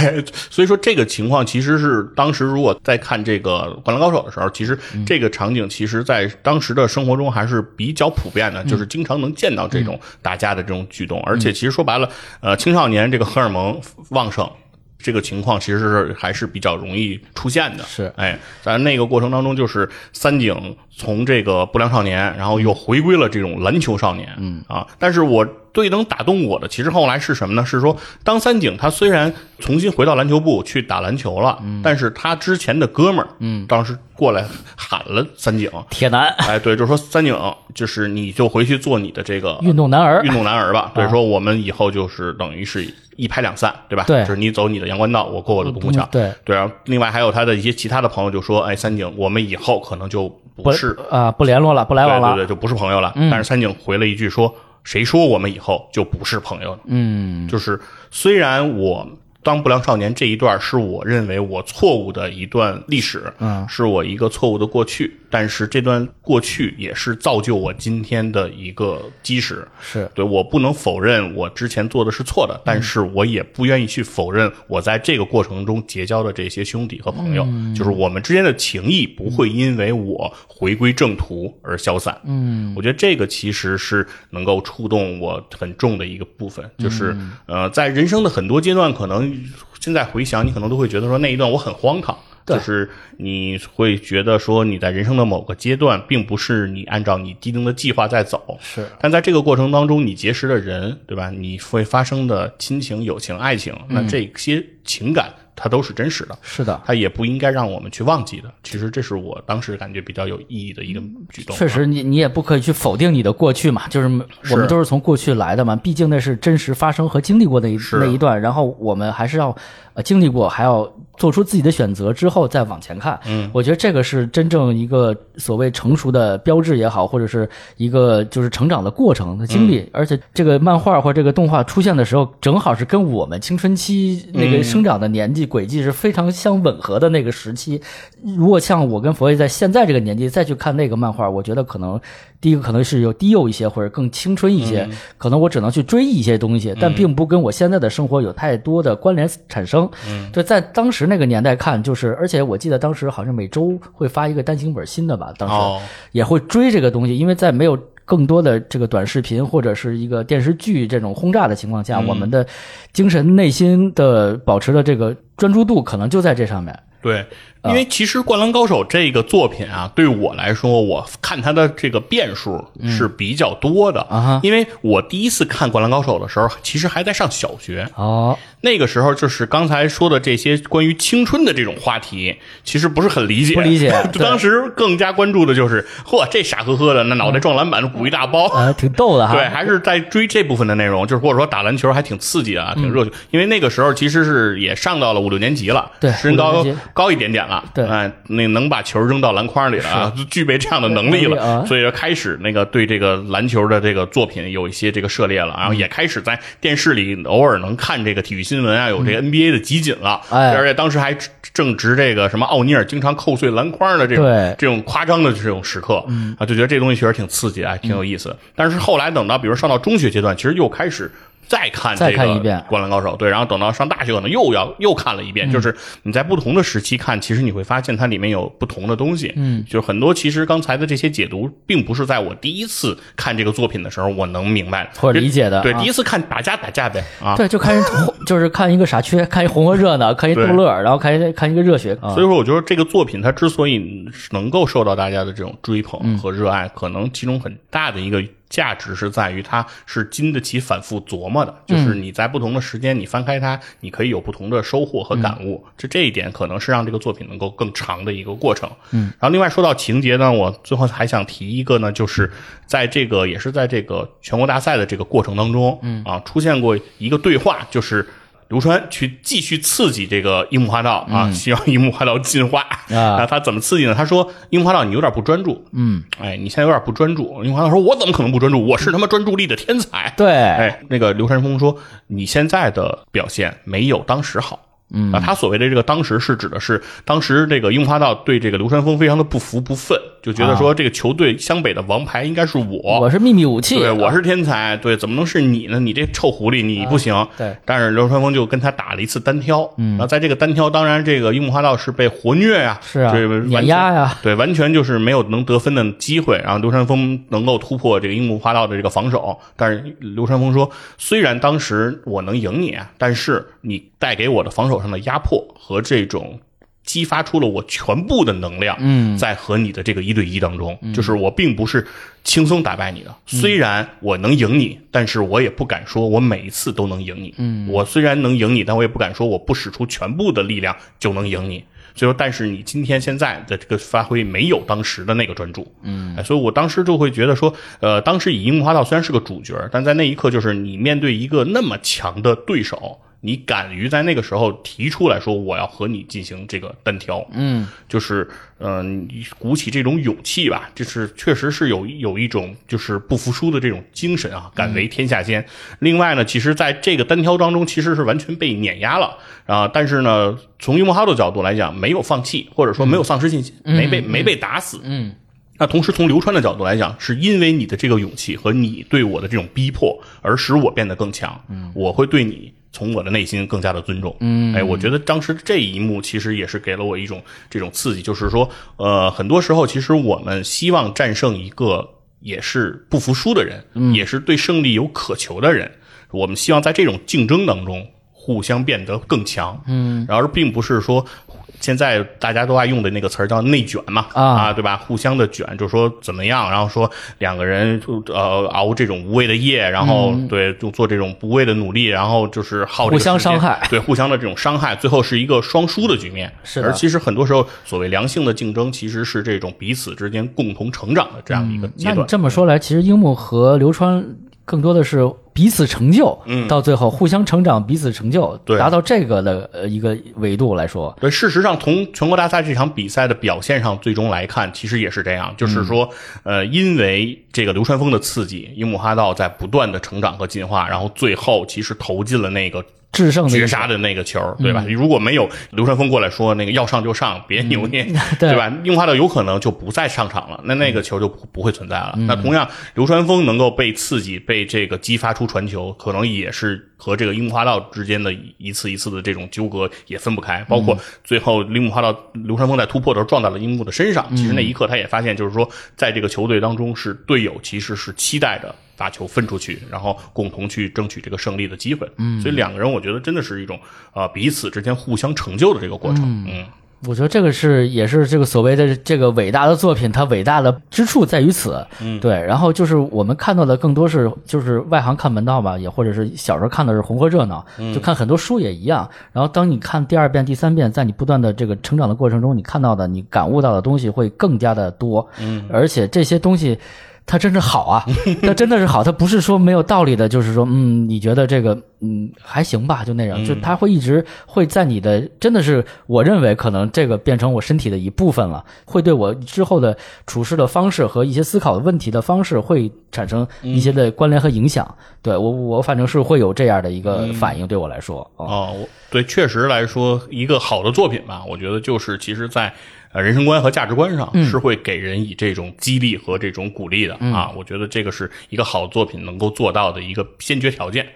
所以说这个情况其实是当时如果在看这个《灌篮高手》的时候，其实这个场景其实在当时的生活中还是比较普遍的，就是经常能见到这种打架的这种举动，而且其实说白了，呃，青少年这个荷尔蒙旺盛。这个情况其实是还是比较容易出现的，是。哎，在那个过程当中，就是三井从这个不良少年，然后又回归了这种篮球少年，嗯。啊，但是我最能打动我的，其实后来是什么呢？是说，当三井他虽然重新回到篮球部去打篮球了，但是他之前的哥们儿，嗯，当时过来喊了三井，铁男，哎，对，就说三井，就是你就回去做你的这个运动男儿运动男儿吧。对，说我们以后就是等于是一拍两散，对吧？对就是你走你的阳关道，我过我的独木桥。对对，然后另外还有他的一些其他的朋友就说，哎，三井，我们以后可能就不是啊，不联络了，不来往了。对对对，就不是朋友了。但是三井回了一句说：“谁说我们以后就不是朋友了？”嗯，就是虽然我当不良少年这一段是我认为我错误的一段历史，嗯是我一个错误的过去，但是这段过去也是造就我今天的一个基石。是对我不能否认我之前做的是错的，但是我也不愿意去否认我在这个过程中结交的这些兄弟和朋友，就是我们之间的情谊不会因为我回归正途而消散。嗯，我觉得这个其实是能够触动我很重的一个部分，就是呃，在人生的很多阶段，可能现在回想，你可能都会觉得说那一段我很荒唐。就是你会觉得说你在人生的某个阶段，并不是你按照你既定的计划在走，是但在这个过程当中，你结识的人，对吧？你会发生的亲情、友情、爱情，那这些情感它都是真实的，是的，它也不应该让我们去忘记的。其实这是我当时感觉比较有意义的一个举动。确实你你也不可以去否定你的过去嘛，就是我们都是从过去来的嘛，毕竟那是真实发生和经历过的一那一段，然后我们还是要呃经历过，还要做出自己的选择之后再往前看。嗯，我觉得这个是真正一个所谓成熟的标志也好，或者是一个就是成长的过程的经嗯历。而且这个漫画或者这个动画出现的时候，正好是跟我们青春期那嗯个生长的年纪轨迹是非常相吻合的那个时期。如果像我跟佛爷在现在这个年纪再去看那个漫画，我觉得可能第一个可能是有低幼一些或者更青春一些，可能我只能去追忆一些东西，但并不跟我现在的生活有太多的关联产生。对，在当时那个年代看，就是而且我记得当时好像每周会发一个单行本新的吧，当时哦，也会追这个东西，因为在没有。更多的这个短视频或者是一个电视剧这种轰炸的情况下，我们的精神内心的保持的这个专注度可能就在这上面。对，因为其实《灌篮高手》这个作品啊，对我来说，我看它的这个变数是比较多的啊因为我第一次看《灌篮高手》的时候，其实还在上小学，哦，那个时候就是刚才说的这些关于青春的这种话题，其实不是很理解，不理解 就当时更加关注的就是，嚯，这傻呵呵的，那脑袋撞篮板，鼓一大包。呃，挺逗的哈。对，还是在追这部分的内容，就是或者说打篮球还挺刺激啊，挺热血。因为那个时候其实是也上到了五六年级了，对身高高一点点了，对。哎，那能把球扔到篮筐里了啊，就具备这样的能力了，所以就开始那个对这个篮球的这个作品有一些这个涉猎了，然后也开始在电视里偶尔能看这个体育新闻啊，有这个 NBA 的集锦了，哎而且当时还正值这个什么奥尼尔经常扣碎篮筐的这种这种夸张的这种时刻，啊，就觉得这东西确实挺刺激，哎，挺有意思。但是后来等到比如上到中学阶段，其实又开始。再看这个再看一遍《灌篮高手》，对，然后等到上大学可能又要又看了一嗯。遍，就是你在不同的时期看，其实你会发现它里面有不同的东西，嗯，就是很多其实刚才的这些解读，并不是在我第一次看这个作品的时候我能明白或者理解的对，啊第一次看打架打架呗，啊，对，就看人 就是看一个傻缺，看一红和热闹，看一逗乐，然后看一看一个热血啊。所以说，我觉得这个作品它之所以能够受到大家的这种追捧和热爱，可能其中很大的一个价值是在于它是经得起反复琢磨的，就是你在不同的时间你翻开它，你可以有不同的收获和感悟。这这一点可能是让这个作品能够更长的一个过程。嗯，然后另外说到情节呢，我最后还想提一个呢，就是在这个也是在这个全国大赛的这个过程当中，嗯啊，出现过一个对话，就是。流川去继续刺激这个樱木花道啊，希望樱木花道进化啊 他怎么刺激呢？他说樱木花道你有点不专注，嗯，哎，你现在有点不专注。樱木花道说，我怎么可能不专注？我是他妈专注力的天才。对，哎，那个流川枫说，你现在的表现没有当时好。嗯啊，他所谓的这个当时是指的是当时这个樱木花道对这个流川枫非常的不服不忿，就觉得说这个球队湘北的王牌应该是我，我是秘密武器，对，我是天才，对，怎么能是你呢？你这臭狐狸，你不行。对，但是流川枫就跟他打了一次单挑，嗯，然后在这个单挑，当然这个樱木花道是被活虐呀，是啊碾压呀，对，完全就是没有能得分的机会。然后流川枫能够突破这个樱木花道的这个防守，但是流川枫说，虽然当时我能赢你啊，但是你带给我的防守上的压迫和这种。激发出了我全部的能量，嗯，在和你的这个一对一当中，就是我并不是轻松打败你的。虽然我能赢你，但是我也不敢说我每一次都能赢你。嗯，我虽然能赢你，但我也不敢说我不使出全部的力量就能赢你。所以说，但是你今天现在的这个发挥没有当时的那个专注，嗯，所以我当时就会觉得说，呃，当时以樱木花道虽然是个主角，但在那一刻，就是你面对一个那么强的对手。你敢于在那个时候提出来说我要和你进行这个单挑，嗯，就是嗯、鼓起这种勇气吧，就是确实是有有一种就是不服输的这种精神啊，敢为天下先。另外呢，其实在这个单挑当中，其实是完全被碾压了啊，但是呢，从樱木花道的角度来讲，没有放弃，或者说没有丧失信心，没被没被打死，嗯。那同时，从流川的角度来讲，是因为你的这个勇气和你对我的这种逼迫，而使我变得更强。嗯，我会对你从我的内心更加的尊重。嗯，哎，我觉得当时这一幕其实也是给了我一种这种刺激，就是说，呃，很多时候其实我们希望战胜一个也是不服输的人，也是对胜利有渴求的人，我们希望在这种竞争当中互相变得更强。嗯，然而并不是说。现在大家都爱用的那个词儿叫内卷嘛，啊对吧？互相的卷，就说怎么样，然后说两个人就呃熬这种无谓的夜，然后、对就做这种不谓的努力，然后就是耗互相伤害对互相的这种伤害，最后是一个双输的局面。是的而其实很多时候，所谓良性的竞争，其实是这种彼此之间共同成长的这样一个阶段。这么说来，其实樱木和流川更多的是彼此成就，嗯。到最后互相成长，彼此成就，对。达到这个的呃一个维度来说，对，事实上，从全国大赛这场比赛的表现上，最终来看，其实也是这样，就是说，呃，因为这个流川枫的刺激，樱木花道在不断的成长和进化，然后最后其实投进了那个制胜的一绝杀的那个球，对吧？如果没有流川枫过来说那个要上就上，别扭捏，对。对吧？樱木花道有可能就不再上场了，那那个球就不不会存在了。那同样，流川枫能够被刺激，被这个激发出传球，可能也是和这个樱木花道之间的一次一次的这种纠葛也分不开。包括最后樱木花道流川枫在突破的时候撞到了樱木的身上，其实那一刻他也发现，就是说在这个球队当中，是队友其实是期待着。把球分出去，然后共同去争取这个胜利的机会。嗯，所以两个人，我觉得真的是一种呃彼此之间互相成就的这个过程。嗯我觉得这个是也是这个所谓的这个伟大的作品，它伟大的之处在于此。嗯对。然后就是我们看到的更多是就是外行看门道吧，也或者是小时候看的是红火热闹，就看很多书也一样。然后当你看第二遍、第三遍，在你不断的这个成长的过程中，你看到的、你感悟到的东西会更加的多。嗯，而且这些东西。它真是好啊，它真的是好，它不是说没有道理的，就是说，嗯，你觉得这个，嗯，还行吧，就那样，就它会一直会在你的，真的是，我认为可能这个变成我身体的一部分了，会对我之后的处事的方式和一些思考的问题的方式会产生一些的关联和影响。对我，我反正是会有这样的一个反应，对我来说，哦，对，确实来说，一个好的作品吧，我觉得就是其实在呃人生观和价值观上是会给人以这种激励和这种鼓励的、啊。我觉得这个是一个好作品能够做到的一个先决条件。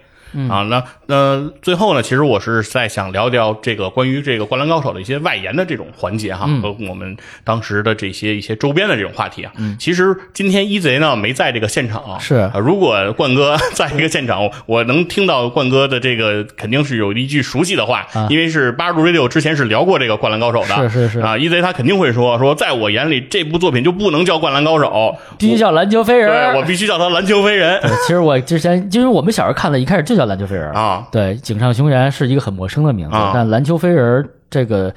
啊，那那最后呢，其实我是在想聊聊这个关于这个《灌篮高手》的一些外延的这种环节哈，和我们当时的这些一些周边的这种话题啊。嗯。其实今天一贼呢没在这个现场啊，是。啊如果冠哥 在一个现场，我能听到冠哥的这个肯定是有一句熟悉的话，因为是八十度 radio 之前是聊过这个《灌篮高手》的，是是是。啊，一贼他肯定会说说，在我眼里这部作品就不能叫《灌篮高手》，必须叫篮球飞人对我必须叫他篮球飞人其实我之前，因为我们小时候看的，一开始就叫篮球飞人啊。对，井上雄彦是一个很陌生的名字，啊但篮球飞人这个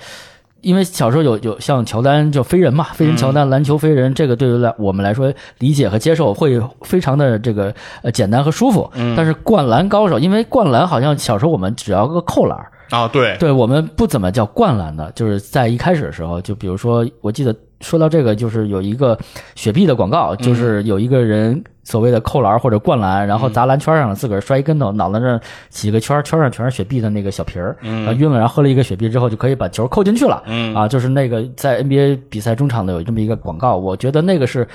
因为小时候有有像乔丹就飞人嘛，飞人乔丹篮球飞人，这个对于来我们来说理解和接受会非常的这个呃简单和舒服。但是灌篮高手，因为灌篮好像小时候我们只要个扣篮，啊，对，对我们不怎么叫灌篮的，就是在一开始的时候，就比如说，我记得说到这个，就是有一个雪碧的广告，就是有一个人所谓的扣篮或者灌篮，然后砸篮圈上了，自个儿摔一跟头，脑袋上起个圈儿，圈上全是雪碧的那个小瓶儿，然后晕了，然后喝了一个雪碧之后就可以把球扣进去了，嗯。啊，就是那个在 NBA 比赛中场的有这么一个广告，我觉得那个是，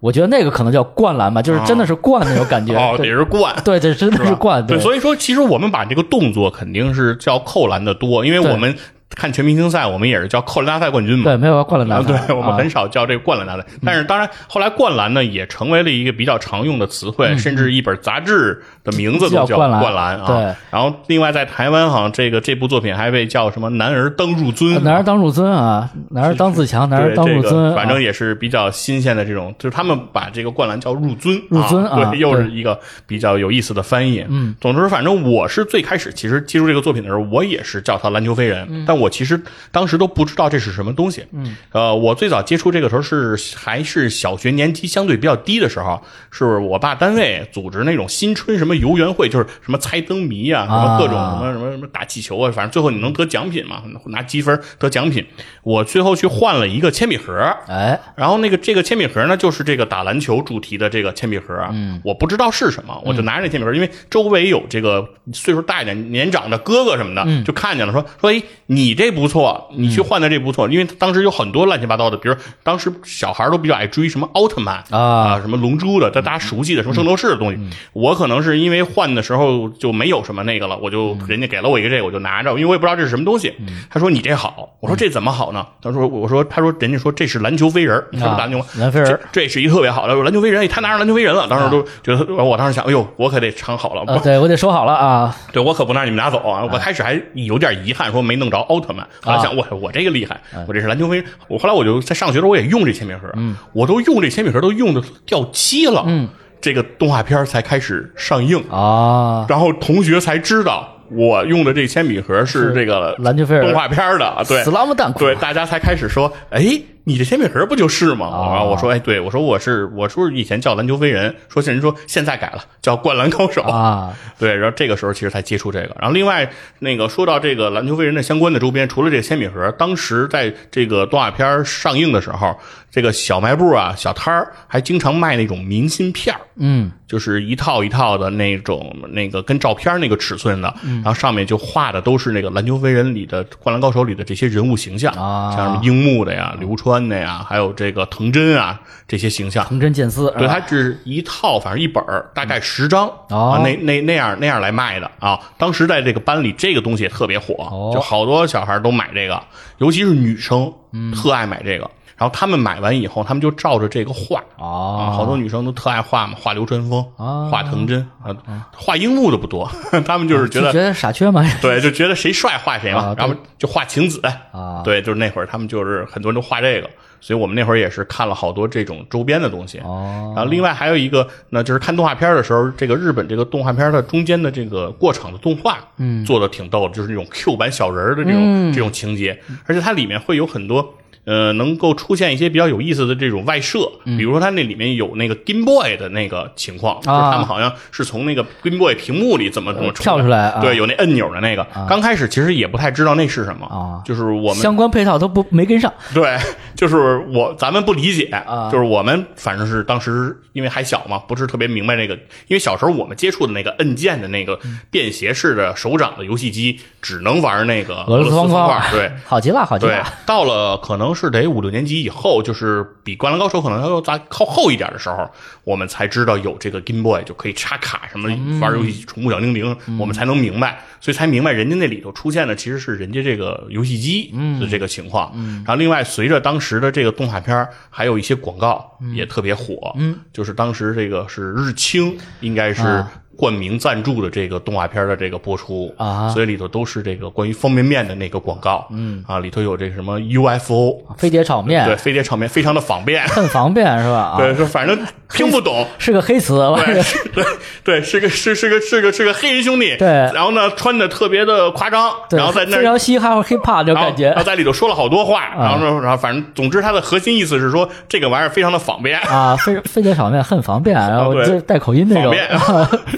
我觉得那个可能叫灌篮吧，就是真的是灌那种感觉，哦，对。也是灌。对这，真的是灌，对，所以说其实我们把这个动作肯定是叫扣篮的多，因为我们看全明星赛，我们也是叫扣篮大赛冠军嘛。对，没有灌篮啊，大赛，对，我们啊很少叫这个灌篮大赛，但是当然，后来灌篮呢也成为了一个比较常用的词汇，甚至一本杂志的名字都叫灌篮灌篮啊。对。然后另外在台湾好像这个这部作品还被叫什么“男儿当入樽”，男儿当入樽啊，男儿当自强，男儿当入樽，个，反正啊也是比较新鲜的这种，就是他们把这个灌篮叫入樽，入樽啊对，又是一个比较有意思的翻译。嗯，总之，反正我是最开始其实接触这个作品的时候，我也是叫它篮球飞人，嗯。但我其实当时都不知道这是什么东西。嗯，呃，我最早接触这个时候是还是小学年级相对比较低的时候，是我爸单位组织那种新春什么游园会，就是什么猜灯谜啊，什么各种啊什么什么什么打气球啊，反正最后你能得奖品嘛，拿积分得奖品。我最后去换了一个铅笔盒，哎，然后那个这个铅笔盒呢，就是这个打篮球主题的这个铅笔盒，嗯，我不知道是什么，我就拿着那铅笔盒，因为周围有这个岁数大一点、年长的哥哥什么的，就看见了，说说，哎，你这不错，你去换的这不错，因为当时有很多乱七八糟的，比如当时小孩都比较爱追什么奥特曼啊什么龙珠的，大大家熟悉的什么圣斗士的东西，我可能是因为换的时候就没有什么那个了，我就人家给了我一个这个，我就拿着，因为我也不知道这是什么东西。他说你这好，我说这怎么好呢？他说我说他说人家说这是篮球飞人儿，你说啊打篮球吗？篮飞人这这是一特别好的篮球飞人，哎他拿着篮球飞人了，当时都觉得，我当时想，哎呦，我可得藏好了，对我得收好了啊，对我可不能让你们拿走啊！我开始还有点遗憾，说没弄着奥特曼。后来想，我我这个厉害，我这是篮球飞人。我后来我就在上学的时候，我也用这铅笔盒，我都用这铅笔盒都用的掉漆了，嗯，这个动画片才开始上映，啊，然后同学才知道我用的这铅笔盒是这个篮球飞人动画片的，对。死，拉姆蛋对，大家才开始说，哎，你这铅笔盒不就是吗？哦然后我说，哎，对，我说我是，我说以前叫篮球飞人，说人说现在改了，叫灌篮高手。啊，对，然后这个时候其实才接触这个。然后另外那个说到这个篮球飞人的相关的周边，除了这个铅笔盒，当时在这个动画片上映的时候，这个小卖部啊、小摊儿还经常卖那种明信片儿嗯，就是一套一套的那种那个跟照片那个尺寸的，然后上面就画的都是那个篮球飞人里的灌篮高手里的这些人物形象，啊像什么樱木的呀、流川的呀，还有这个藤真啊这些形象。藤真健司，对，是吧它是一套，反正一本儿，大概十张、哦啊，那那那样那样来卖的啊。当时在这个班里，这个东西也特别火，哦就好多小孩都买这个，尤其是女生，嗯特爱买这个。然后他们买完以后，他们就照着这个画。啊，哦，好多女生都特爱画嘛，画流川枫，啊画藤真啊，画樱木的不多，他们就是觉得就觉得傻缺嘛，对，就觉得谁帅画谁嘛啊，然后就画晴子。啊对，就是那会儿他们就是很多人都画这个，所以我们那会儿也是看了好多这种周边的东西。哦，然后另外还有一个，那就是看动画片的时候，这个日本这个动画片的中间的这个过场的动画，嗯，做的挺逗的，就是那种 Q 版小人的这种、嗯。这种情节，而且它里面会有很多。呃，能够出现一些比较有意思的这种外设，比如说它那里面有那个 Game Boy 的那个情况，就是他们好像是从那个 Game Boy 屏幕里怎么怎么跳出来啊。对，有那按钮的那个。刚开始其实也不太知道那是什么啊。就是我们相关配套都不没跟上。对，就是我咱们不理解，啊。就是我们反正是当时因为还小嘛，不是特别明白那个，因为小时候我们接触的那个按键的那个便携式的手掌的游戏机，只能玩那个俄罗斯方方块，对。好极了，好极对了，，到了可能是得五六年级以后，就是比《灌篮高手》可能要再靠后一点的时候，我们才知道有这个 Game Boy 就可以插卡什么玩游戏，宠物小精灵，我们才能明白，所以才明白人家那里头出现的其实是人家这个游戏机的这个情况。然后另外随着当时的这个动画片，还有一些广告也特别火，嗯，就是当时这个是日清，应该是啊冠名赞助的这个动画片的这个播出啊。所以里头都是这个关于方便面的那个广告，嗯。啊，里头有这个什么 UFO，飞碟炒面。对，飞碟炒面非常的方便，很方便是吧？啊，对，说反正听不懂。是个黑词，对，对对，是个是是个是个是个黑人兄弟，对。然后呢穿的特别的夸张，然后在那非常嘻哈或 hip hop 这种然后感觉。然后在里头说了好多话，然后呢，然后反正总之它的核心意思是说这个玩意儿非常的方便，啊，飞飞碟炒面很方便，然后带口音那种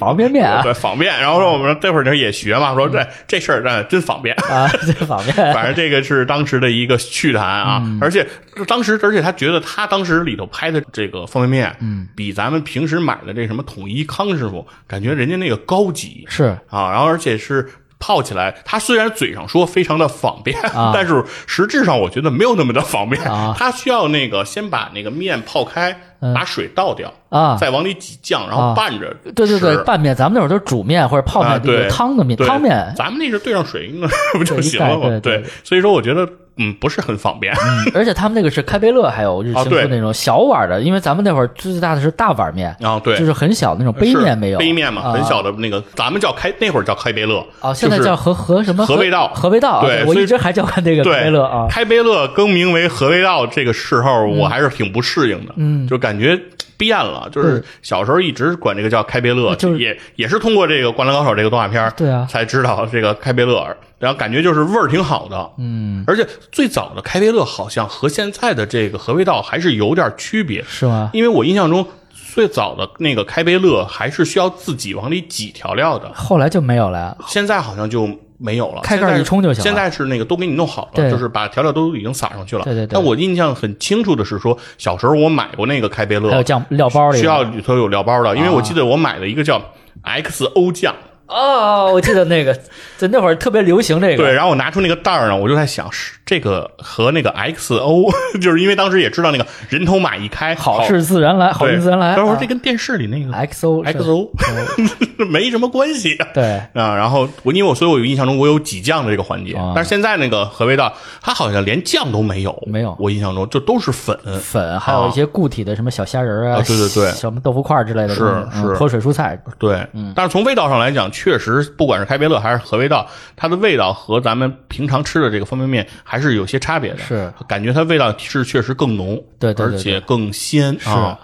方方便面啊 对，方便。然后说我们这会儿就也学嘛，说这这事儿真真方便。啊，真方便 反正这个是当时的一个趣谈啊，嗯而且当时，而且他觉得他当时里头拍的这个方便面，嗯，比咱们平时买的这什么统一康师傅，感觉人家那个高级是啊，然后而且是。泡起来，它虽然嘴上说非常的方便，啊但是实质上我觉得没有那么的方便。啊它需要那个先把那个面泡开，把水倒掉啊再往里挤酱，然后啊拌着对对对吃，拌面，咱们那会儿都是煮面或者泡面，啊，对汤的面，对汤面。咱们那是兑上水那 不就行了吗？对所以说我觉得嗯不是很方便。嗯而且他们那个是开杯乐，还有日清啊对那种小碗的，因为咱们那会儿最大的是大碗面，啊，对，就是很小那种杯面没有，杯面嘛，啊很小的那个，咱们叫开那会儿叫开杯乐啊，现在叫和和什么和味道和味道，对我一直还叫那个开杯乐啊，开杯乐更名为和味道，这个时候我还是挺不适应的，嗯，就感觉变了，就是小时候一直管这个叫开杯乐，就是。也也是通过这个《灌篮高手》这个动画片儿对啊。才知道这个开杯乐，然后感觉就是味儿挺好的，嗯，而且最早的开杯乐好像和现在的这个和味道还是有点区别，是吗？因为我印象中最早的那个开杯乐还是需要自己往里挤调料的，后来就没有了，现在好像就没有了，开盖一冲就行现在是那个都给你弄好了，就是把调料都已经撒上去了。对对对。但我印象很清楚的是说，小时候我买过那个开杯乐，还有酱料包里需要里头有料包的，因为我记得我买了一个叫 XO 酱。哦，我记得那个，在那会儿特别流行这个，对，然后我拿出那个袋儿呢，我就在想，是这个和那个 XO，就是因为当时也知道那个人头马一开，好事自然来，好对运自然来。但是我这跟电视里那个 XO XO 没什么关系。啊。对。啊，然后我因为我所以我有印象中我有挤酱的这个环节，啊但是现在那个和味道它好像连酱都没有，没有。我印象中就都是粉。粉，还有一些固体的什么小虾仁儿啊，啊对对对。什么豆腐块儿之类的，是是。嗯脱水蔬菜，对，嗯。但是从味道上来讲，确实不管是开杯乐还是合味道，它的味道和咱们平常吃的这个方便面还是有些差别的。是，感觉它味道是确实更浓，对对对而且更鲜啊。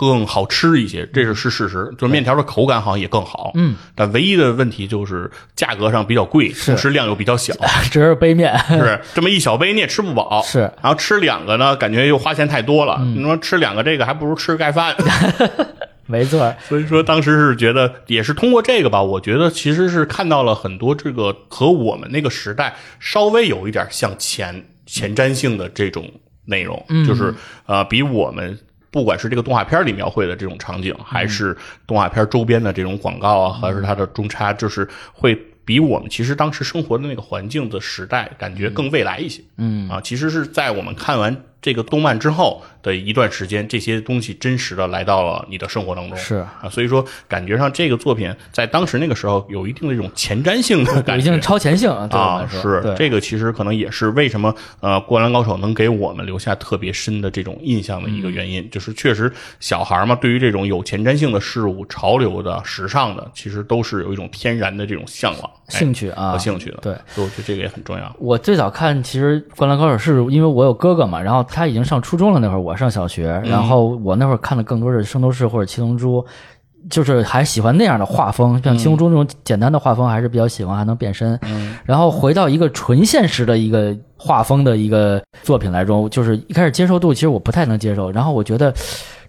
更好吃一些，这是是事实，就是面条的口感好像也更好。嗯，但唯一的问题就是价格上比较贵，同时量又比较小。只是杯面，是。这么一小杯你也吃不饱，是。然后吃两个呢，感觉又花钱太多了。嗯。你说吃两个这个还不如吃盖饭，没错，所以说当时是觉得也是通过这个吧，我觉得其实是看到了很多这个和我们那个时代稍微有一点像前前瞻性的这种内容，就是呃比我们。不管是这个动画片里描绘的这种场景，还是动画片周边的这种广告啊，还是它的中差，就是会比我们其实当时生活的那个环境的时代感觉更未来一些。嗯啊，其实是在我们看完这个动漫之后的一段时间，这些东西真实的来到了你的生活当中。是啊，所以说感觉上这个作品在当时那个时候有一定的这种前瞻性的感觉一定。超前性啊，是这个，其实可能也是为什么呃，《灌篮高手》能给我们留下特别深的这种印象的一个原因，嗯就是确实小孩嘛，对于这种有前瞻性的事物、潮流的、时尚的，其实都是有一种天然的这种向往、哎兴趣啊和兴趣的。对，所以我觉得这个也很重要。我最早看其实《灌篮高手》是因为我有哥哥嘛，然后他已经上初中了，那会儿我上小学，然后我那会儿看的更多是《圣斗士》或者《七龙珠》，就是还喜欢那样的画风，像《七龙珠》那种简单的画风还是比较喜欢，还能变身。然后回到一个纯现实的一个画风的一个作品来中，就是一开始接受度其实我不太能接受，然后我觉得。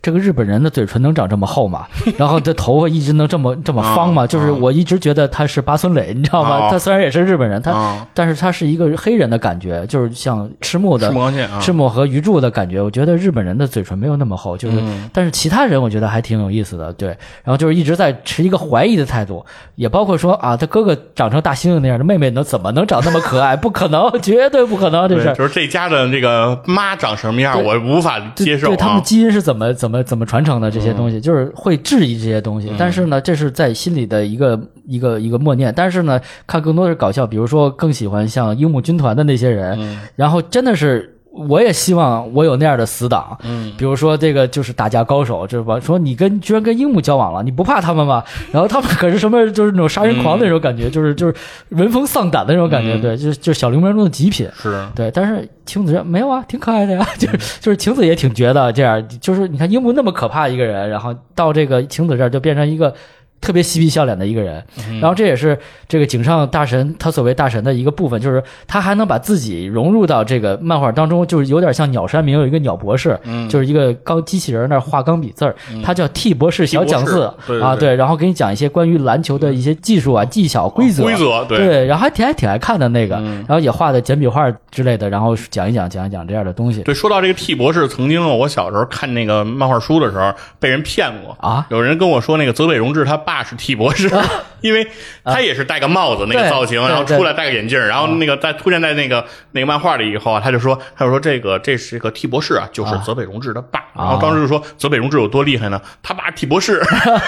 这个日本人的嘴唇能长这么厚吗？然后这头发一直能这么这么方吗？啊就是我一直觉得他是八村垒，你知道吗？啊他虽然也是日本人，他啊但是他是一个黑人的感觉，就是像赤木的赤木和鱼柱的感觉。我觉得日本人的嘴唇没有那么厚，就是，嗯但是其他人我觉得还挺有意思的，对。然后就是一直在持一个怀疑的态度，也包括说啊，他哥哥长成大猩猩那样的，妹妹能怎么能长那么可爱？不可能，绝对不可能，这是，就是这家的这个妈长什么样，我无法接受对他们啊。基因是怎么怎么怎么传承的这些东西，就是会质疑这些东西。但是呢，这是在心里的一个一个一个默念。但是呢，看更多的是搞笑，比如说更喜欢像樱木军团的那些人，然后真的是。我也希望我有那样的死党，嗯，比如说这个就是打架高手，就是吧？说你跟居然跟樱木交往了，你不怕他们吗？然后他们可是什么？就是那种杀人狂的那种感觉，就是就是闻风丧胆的那种感觉，对，就是就是小流氓中的极品，是对。但是晴子没有啊，挺可爱的呀，就是就是晴子也挺绝的，这样就是你看樱木那么可怕一个人，然后到这个晴子这儿就变成一个。特别嬉皮笑脸的一个人，然后这也是这个井上大神他所谓大神的一个部分，就是他还能把自己融入到这个漫画当中，就是有点像鸟山明有一个鸟博士，就是一个钢机器人那画钢笔字儿，他叫 T 博士小讲字啊，对，然后给你讲一些关于篮球的一些技术啊、技巧、规则，规则对，然后还挺还挺爱看的那个，然后也画的简笔画之类的，然后讲一讲讲一讲这样的东西。对，说到这个 T 博士，曾经我小时候看那个漫画书的时候被人骗过。啊，有人跟我说那个泽北荣治他爸是 T 博士。因为他也是戴个帽子那个造型，然后出来戴个眼镜，然后那个在出现在那个那个漫画里以后啊，他就说他就说这个这是个 T 博士啊，就是泽北荣治的爸。然后当时就说泽北荣治有多厉害呢？他爸 T 博士。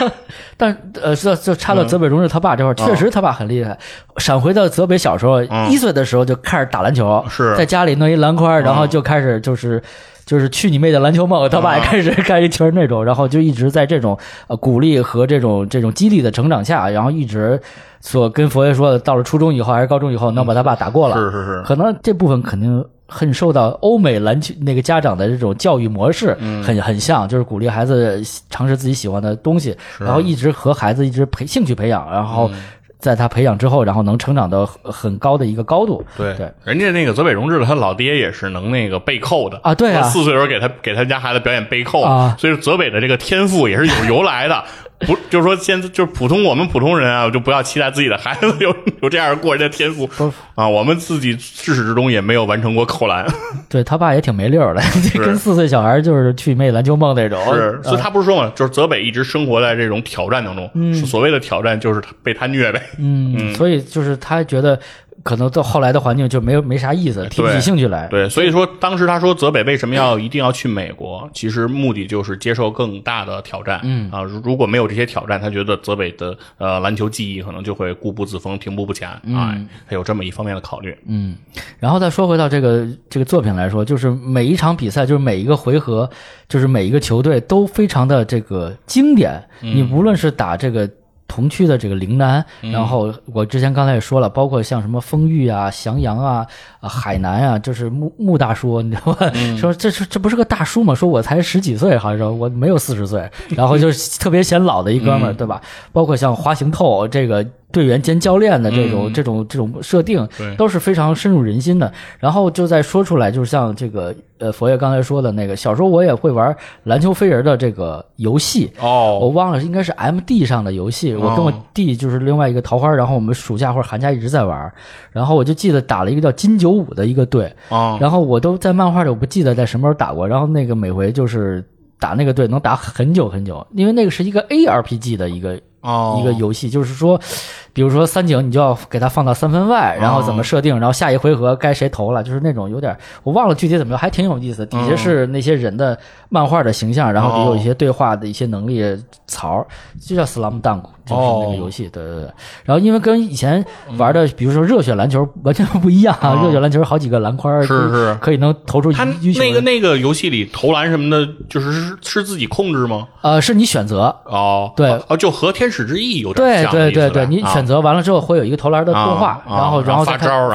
但呃，这就插到泽北荣治他爸这块确实他爸很厉害。闪回到泽北小时候，一岁的时候就开始打篮球，是在家里弄一篮筐，然后就开始就是。就是去你妹的篮球梦，他爸也开始 干一圈那种，然后就一直在这种呃鼓励和这种这种激励的成长下，然后一直所跟佛爷说的，到了初中以后还是高中以后能把他爸打过了。是是是，可能这部分肯定很受到欧美篮球那个家长的这种教育模式很很像，就是鼓励孩子尝试自己喜欢的东西，然后一直和孩子一直培兴趣培养，然后。在他培养之后，然后能成长到很高的一个高度。对对，人家那个泽北荣治的他老爹也是能那个背扣的啊，对啊，四岁时候给他给他家孩子表演背扣啊，所以泽北的这个天赋也是有由来的。不，就是说，现在就是普通我们普通人啊，就不要期待自己的孩子有 有这样过人的天赋啊。我们自己至始至终也没有完成过扣篮。对他爸也挺没溜的，跟四岁小孩就是去妹篮球梦那种。是，所以他不是说嘛，就是泽北一直生活在这种挑战当中。嗯，所谓的挑战就是被他虐呗。嗯，所以就是他觉得。可能到后来的环境就没有没啥意思，提不起兴趣来。对，所以说当时他说泽北为什么要一定要去美国？其实目的就是接受更大的挑战。嗯啊，如果没有这些挑战，他觉得泽北的呃篮球技艺可能就会固步自封、停步不前。嗯，他有这么一方面的考虑。嗯，然后再说回到这个这个作品来说，就是每一场比赛，就是每一个回合，就是每一个球队都非常的这个经典。你无论是打这个。同区的这个陵南，然后我之前刚才也说了，包括像什么丰裕啊、翔阳啊、啊海南啊，就是穆穆大叔，你知道吧？说这是这不是个大叔吗？说我才十几岁，好像说我没有四十岁，然后就是特别显老的一哥们儿，对吧？包括像花行透这个。队员兼教练的这种这种这种设定，都是非常深入人心的。然后就再说出来，就像这个呃，佛爷刚才说的那个，小时候我也会玩篮球飞人的这个游戏哦，我忘了应该是 M D 上的游戏。我跟我弟就是另外一个桃花，然后我们暑假或者寒假一直在玩。然后我就记得打了一个叫金九五的一个队然后我都在漫画里我不记得在什么时候打过。然后那个每回就是打那个队能打很久很久，因为那个是一个 A R P G 的一个一个游戏，就是说。比如说三井，你就要给他放到三分外，然后怎么设定，然后下一回合该谁投了，就是那种有点我忘了具体怎么着，还挺有意思。底下是那些人的漫画的形象，然后也有一些对话的一些能力槽，就叫 Slam Dunk，就是那个游戏。对对对。然后因为跟以前玩的，比如说热血篮球完全不一样啊，热血篮球好几个篮筐，是是，可以能投出。他那个那个游戏里投篮什么的，就是是是自己控制吗？呃，是你选择哦，对哦，就和天使之翼有点像。对对对对，你选。选择完了之后会有一个投篮的动画，然后然后发招，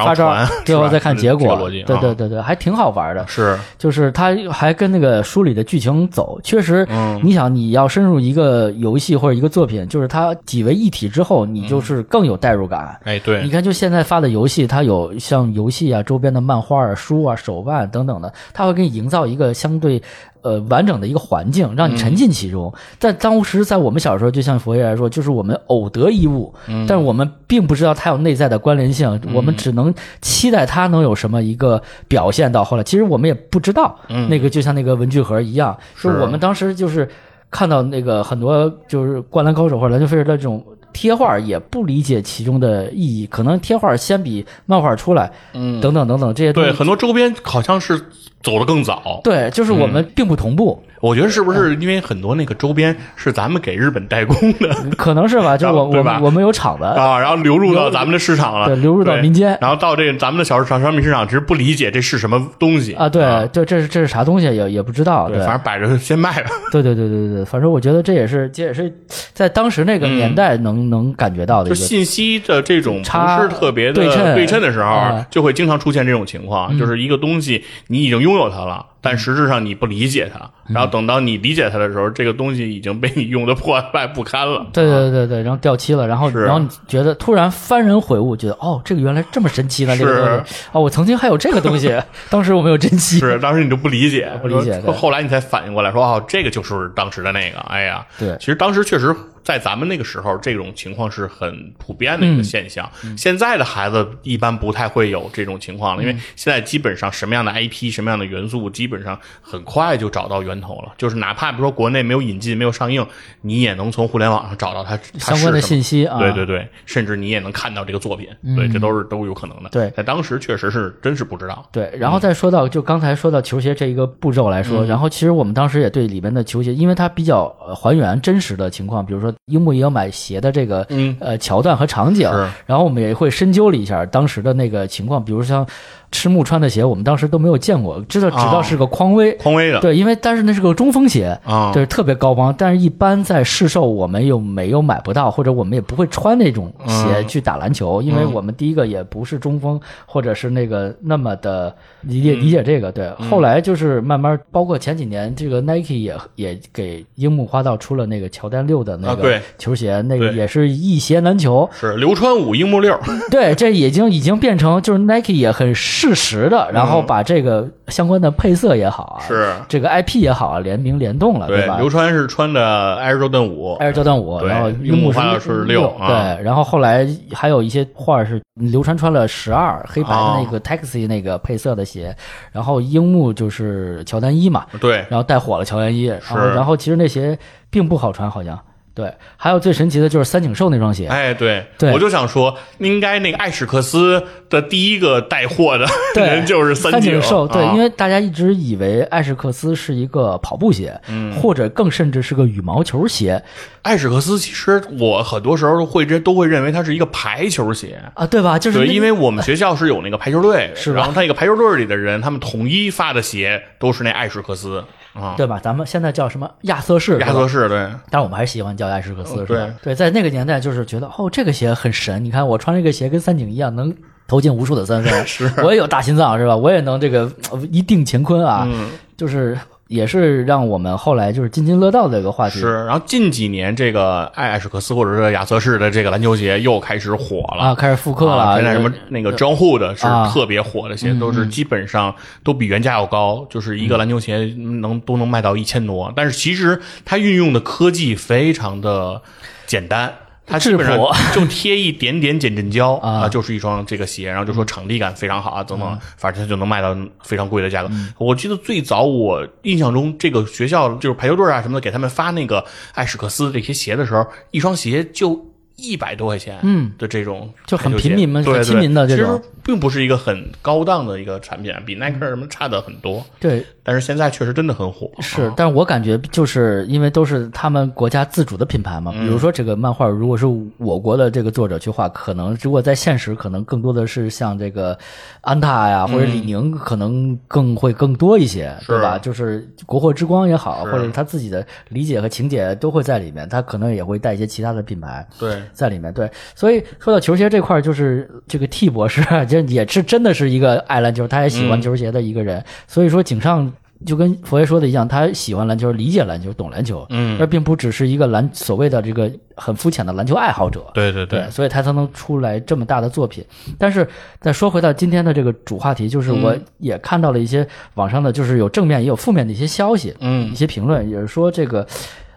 最后再看结果。对对对对，还挺好玩的。是，就是他还跟那个书里的剧情走。确实，你想你要深入一个游戏或者一个作品，就是它几为一体之后，你就是更有代入感。哎，对，你看就现在发的游戏，它有像游戏啊、周边的漫画啊、书啊、手办等等的，它会给你营造一个相对。呃，完整的一个环境，让你沉浸其中。但当时，在我们小时候，就像佛爷来说，就是我们偶得一物，但是我们并不知道它有内在的关联性，我们只能期待它能有什么一个表现。到后来，其实我们也不知道，那个就像那个文具盒一样，是我们当时就是看到那个很多就是灌篮高手或者篮球飞人的这种贴画，也不理解其中的意义。可能贴画先比漫画出来，嗯，等等等等这些对很多周边好像是。走得更早。对，就是我们并不同步，我觉得是不是因为很多那个周边是咱们给日本代工的？可能是吧？就我我们我们有厂子，啊，然后流入到咱们的市场了，对流入到民间。然后到这个咱们的小市场商品市场，其实不理解这是什么东西。啊，对，这这是这是啥东西也也不知道，对，反正摆着先卖吧。对对对对对，反正我觉得这也是这也是在当时那个年代能、能感觉到的就一个。信息的这种不差是特别的对称对称的时候啊，就会经常出现这种情况，就是一个东西你已经拥有它了，但实质上你不理解它，然后等到你理解它的时候，这个东西已经被你用的破败不堪了。对对对对，然后掉漆了，然后然后你觉得突然幡然悔悟，觉得哦，这个原来这么神奇呢，这个是东西。哦，我曾经还有这个东西，当时我没有珍惜。是，当时你就不理解，不理解后来你才反应过来，说哦，这个就是当时的那个，哎呀，对。其实当时确实在咱们那个时候，这种情况是很普遍的一个现象。现在的孩子一般不太会有这种情况了，因为现在基本上什么样的 IP、什么样的元素，基本上很快就找到源头了。就是哪怕比如说国内没有引进、没有上映，你也能从互联网上找到它它相关的信息啊对对对，甚至你也能看到这个作品，对，这都是都有可能的。对在当时确实是真是不知道。对，然后再说到就刚才说到球鞋这一个步骤来嗯说，然后其实我们当时也对里面的球鞋，因为它比较呃还原真实的情况，比如说樱木也有买鞋的这个嗯。呃桥段和场景，然后我们也会深究了一下当时的那个情况，比如像赤木穿的鞋，我们当时都没有见过，知道知道是个匡威，匡威的对，因为但是那是个中锋鞋，啊，对，特别高帮，但是一般在市售我们又没有买不到，或者我们也不会穿那种鞋嗯去打篮球，因为我们第一个也不是中锋，或者是那个那么的理解理解这个。对，后来就是慢慢，包括前几年这个 Nike 也也给樱木花道出了那个乔丹六的那个球鞋，那个也是一鞋难求。是流川五樱木六，对，这已经已经变成就是 Nike 也很适时的，然后把这个相关的配色也好啊，嗯是。这个 IP 也好啊，联名联动了，对吧？流川是穿的 Air Jordan 五，艾尔乔丹五，然后樱樱木是六啊。对，然后后来还有一些画是流川穿了十二黑白的哦。那个 Taxi 那个配色的鞋，然后樱木就是乔丹一嘛，对，然后带火了乔丹一，然后然后其实那鞋并不好穿，好像对，还有最神奇的就是三井寿那双鞋，哎，对，对。我就想说，应该那个艾史克斯的第一个带货的 人就是三井。寿，对，啊因为大家一直以为艾史克斯是一个跑步鞋，嗯。或者更甚至是个羽毛球鞋。艾史克斯其实我很多时候会认都会认为它是一个排球鞋。啊，对吧？就是对，因为我们学校是有那个排球队，是吧？然后他那个排球队里的人，他们统一发的鞋都是那艾史克斯啊，对吧？咱们现在叫什么亚瑟士，亚瑟士对，但是我们还是喜欢叫艾什克斯，嗯是吧？对，在那个年代就是觉得哦，这个鞋很神，你看我穿这个鞋跟三井一样，能投进无数的三分，是。我也有大心脏，是吧？我也能这个呃一定乾坤啊，嗯。就是也是让我们后来就是津津乐道的一个话题。是。然后近几年这个艾艾史克斯或者是亚瑟士的这个篮球鞋又开始火了啊，开始复刻了，啊现在什么那个 John Hood 是啊特别火的鞋，都是基本上都比原价要高，就是一个篮球鞋能都能卖到一千多。但是其实它运用的科技非常的简单。它基本上 就贴一点点减震胶啊。就是一双这个鞋，然后就说场地感非常好啊，等等，反正它就能卖到非常贵的价格。我记得最早我印象中，这个学校就是排球队啊什么的，给他们发那个艾史克斯这些鞋的时候，一双鞋就一百多块钱，嗯的这种就很平民嘛很亲民的这种其实并不是一个很高档的一个产品，比耐克什么差的很多。对，但是现在确实真的很火，是，但是我感觉就是因为都是他们国家自主的品牌嘛，比如说这个漫画，如果是我国的这个作者去画，可能如果在现实，可能更多的是像这个安踏呀或者李宁，可能更会更多一些，对吧？就是国货之光也好，或者他自己的理解和情节都会在里面，他可能也会带一些其他的品牌。对，在里面，对，所以说到球鞋这块儿，就是这个 T 博士，这也是真的是一个爱篮球，他也喜欢球鞋的一个人。所以说，井上就跟佛爷说的一样，他喜欢篮球，理解篮球，懂篮球，嗯，而并不只是一个篮所谓的这个很肤浅的篮球爱好者。对对对，所以他才能出来这么大的作品。但是再说回到今天的这个主话题，就是我也看到了一些网上的，就是有正面也有负面的一些消息，嗯。一些评论，也是说这个，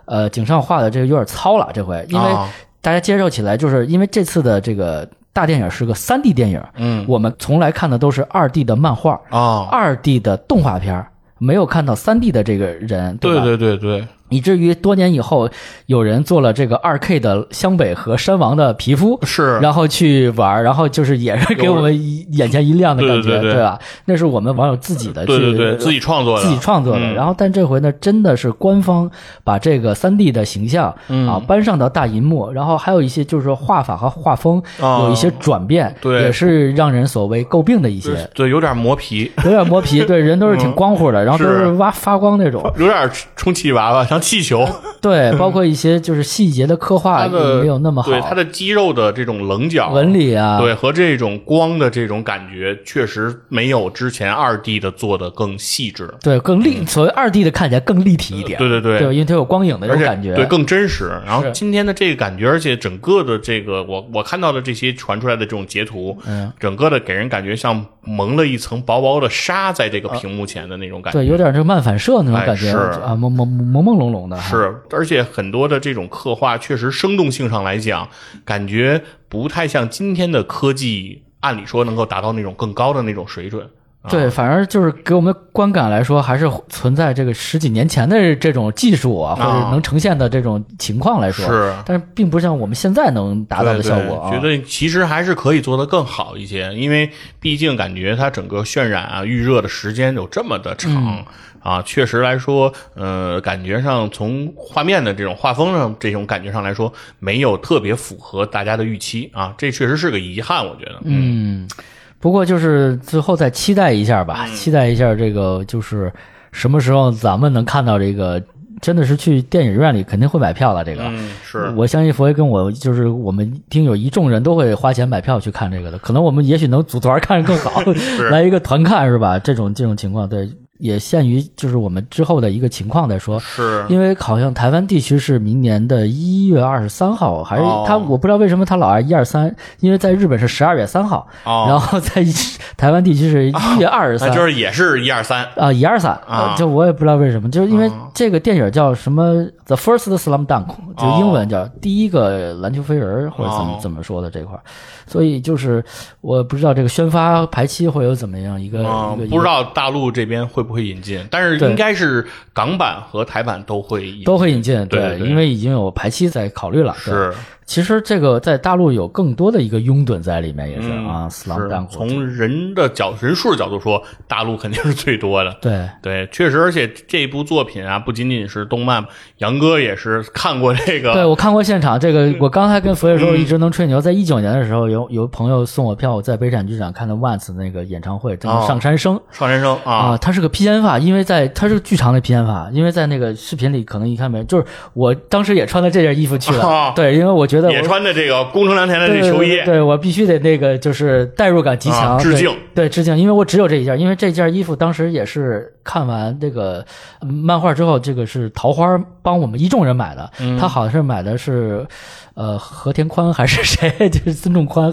呃，井上画的这个有点糙了，这回。因为啊大家接受起来，就是因为这次的这个大电影是个三 D 电影，嗯。我们从来看的都是二 D 的漫画、啊，二 D 的动画片，没有看到三 D 的这个人，对吧？对对对，以至于多年以后，有人做了这个二 K 的湘北和山王的皮肤，是，然后去玩，然后就是也是给我们眼前一亮的感觉，对吧？那是我们网友自己的，对对对，自己创作的，自己创作的。然后，但这回呢，真的是官方把这个三 D 的形象啊搬上到大银幕，然后还有一些就是说画法和画风有一些转变，对，也是让人所谓诟病的一些，对，有点磨皮，有点磨皮，对，人都是挺光乎的，然后都是挖发光那种，有点充气娃娃，像气球。对，包括一些就是细节的刻画也没有那么好。对，它的肌肉的这种棱角纹理啊，对，和这种光的这种感觉，确实没有之前二 D 的做的更细致。对，更立，所谓二 D 的看起来更立体一点。对对对，对，因为它有光影的这种感觉，对，更真实。然后今天的这个感觉，而且整个的这个，我我看到的这些传出来的这种截图，嗯，整个的给人感觉像蒙了一层薄薄的纱在这个屏幕前的那种感觉。对，有点这个漫反射那种感觉啊，朦朦朦朦胧胧的。是。而且很多的这种刻画，确实生动性上来讲，感觉不太像今天的科技，按理说能够达到那种更高的那种水准。对，反正就是给我们观感来说，还是存在这个十几年前的这种技术啊，或者能呈现的这种情况来说。是，但是并不像我们现在能达到的效果啊。觉得其实还是可以做得更好一些，因为毕竟感觉它整个渲染啊、预热的时间有这么的长。啊，确实来说，呃，感觉上从画面的这种画风上这种感觉上来说，没有特别符合大家的预期啊，这确实是个遗憾，我觉得。嗯，不过就是最后再期待一下吧，期待一下这个就是什么时候咱们能看到这个，真的是去电影院里肯定会买票了。这个，嗯，是我相信佛爷跟我就是我们听友一众人都会花钱买票去看这个的，可能我们也许能组团看更好，来一个团看是吧？这种这种情况，对。也限于就是我们之后的一个情况再说，是。因为好像台湾地区是明年的一月二十三号，还是他我不知道为什么他老按一二三，因为在日本是十二月三号，然后在台湾地区是一月二十三，就是也是一二三啊一二三啊，就我也不知道为什么，就是因为这个电影叫什么《The First Slam Dunk》，就英文叫第一个篮球飞人或者怎么怎么说的这块。所以就是我不知道这个宣发排期会有怎么样一个一个，不知道大陆这边会不会引进，但是应该是港版和台版都会都会引进，对，因为已经有排期在考虑了，是。其实这个在大陆有更多的一个拥趸在里面，也是啊。斯朗丹从人的角人数的角度说，大陆肯定是最多的。对对，确实，而且这部作品啊，不仅仅是动漫，杨哥也是看过这个。对我看过现场，这个我刚才跟佛爷说，一直能吹牛。在一九年的时候，有有朋友送我票，我在北展剧场看的万次那个演唱会，叫上山生。上山生啊，他是个披肩发，因为在他是巨长的披肩发，因为在那个视频里可能一看没，就是我当时也穿的这件衣服去了。对，因为我觉得也穿的这个。工程良田的这球衣，对我必须得那个，就是代入感极强，致敬，对致敬，因为我只有这一件，因为这件衣服当时也是看完这个漫画之后，这个是桃花帮我们一众人买的，他好像是买的是。呃，和田宽还是 谁？就是孙仲宽，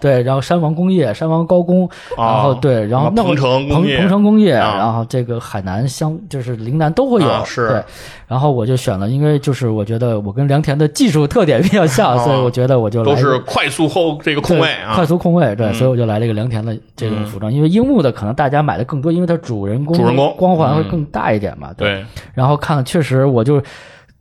对，然后山王工业、山王高工，然后对，然后那鹏城鹏鹏城工业，然后这个海南湘就是陵南都会有，是，对，然后我就选了，因为就是我觉得我跟良田的技术特点比较像，所以我觉得我就都是快速后这个控位啊，快速控位，对，所以我就来了一个良田的这种服装，因为樱木的可能大家买的更多，因为它主人公主人公光环会更大一点嘛，对，然后看了确实我就。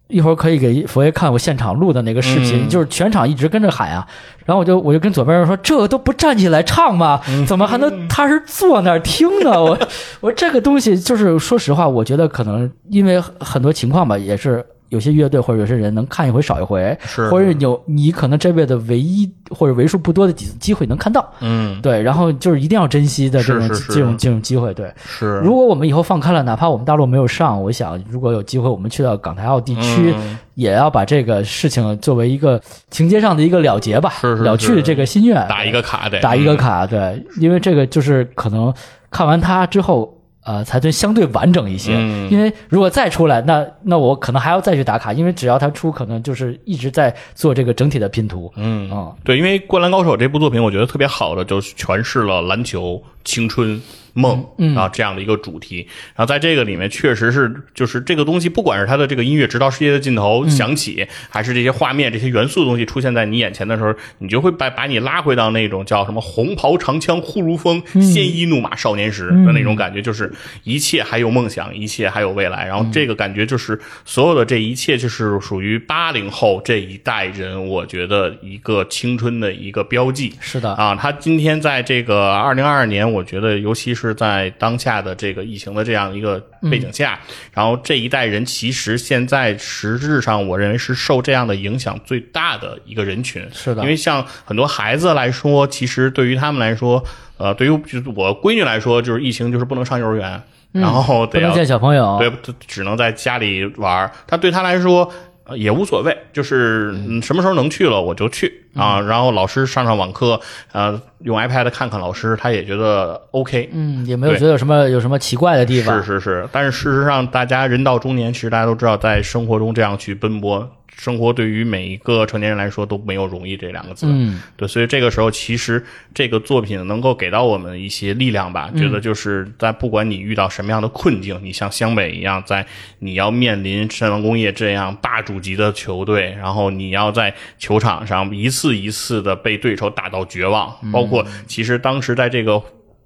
一会儿可以给佛爷看我现场录的那个视频，就是全场一直跟着喊啊，然后我就我就跟左边人说：“这都不站起来唱吗？怎么还能？他是坐那儿听呢？”我 我这个东西就是说实话，我觉得可能因为很多情况吧，也是。有些乐队或者有些人能看一回少一回，是。或者有你可能这辈子唯一或者为数不多的几次机会能看到，嗯，对，然后就是一定要珍惜的这种这种这种机会，对，是。如果我们以后放开了，哪怕我们大陆没有上，我想如果有机会，我们去到港台澳地区，也要把这个事情作为一个情节上的一个了结吧，了去这个心愿，打一个卡得。打一个卡，对，因为这个就是可能看完它之后。呃，才对相对完整一些，因为如果再出来，那那我可能还要再去打卡，因为只要他出，可能就是一直在做这个整体的拼图。嗯。啊，对，因为《灌篮高手》这部作品，我觉得特别好的，就是诠释了篮球青春梦啊这样的一个主题。然后在这个里面，确实是就是这个东西，不管是它的这个音乐直到世界的尽头响起，还是这些画面、这些元素的东西出现在你眼前的时候，你就会把把你拉回到那种叫什么“红袍长枪呼如风，鲜衣怒马少年时”的那种感觉，就是一切还有梦想，一切还有未来。然后这个感觉就是所有的这一切，就是属于八零后这一代人，我觉得一个青春的一个标记。是的啊，他今天在这个二零二二年，我觉得尤其是在当下的这个疫情的这样一个背景下，然后这一代人其实现在实质上，我认为是受这样的影响最大的一个人群。是的因为像很多孩子来说，其实对于他们来说，呃，对于就我闺女来说，就是疫情就是不能上幼儿园，然后不能得要见小朋友，对，只能在家里玩儿。他对他来说。呃也无所谓，就是嗯什么时候能去了我就去啊，然后老师上上网课，呃，用 iPad 看看老师，他也觉得 OK。嗯，也没有觉得有什么有什么奇怪的地方。是是是，但是事实上，大家人到中年，其实大家都知道，在生活中这样去奔波，生活对于每一个成年人来说都没有容易这两个字。嗯，对，所以这个时候，其实这个作品能够给到我们一些力量吧。觉得就是在不管你遇到什么样的困境，你像湘北一样，在你要面临山王工业这样霸主级的球队，然后你要在球场上一次一次的被对手打到绝望，包括其实当时在这个。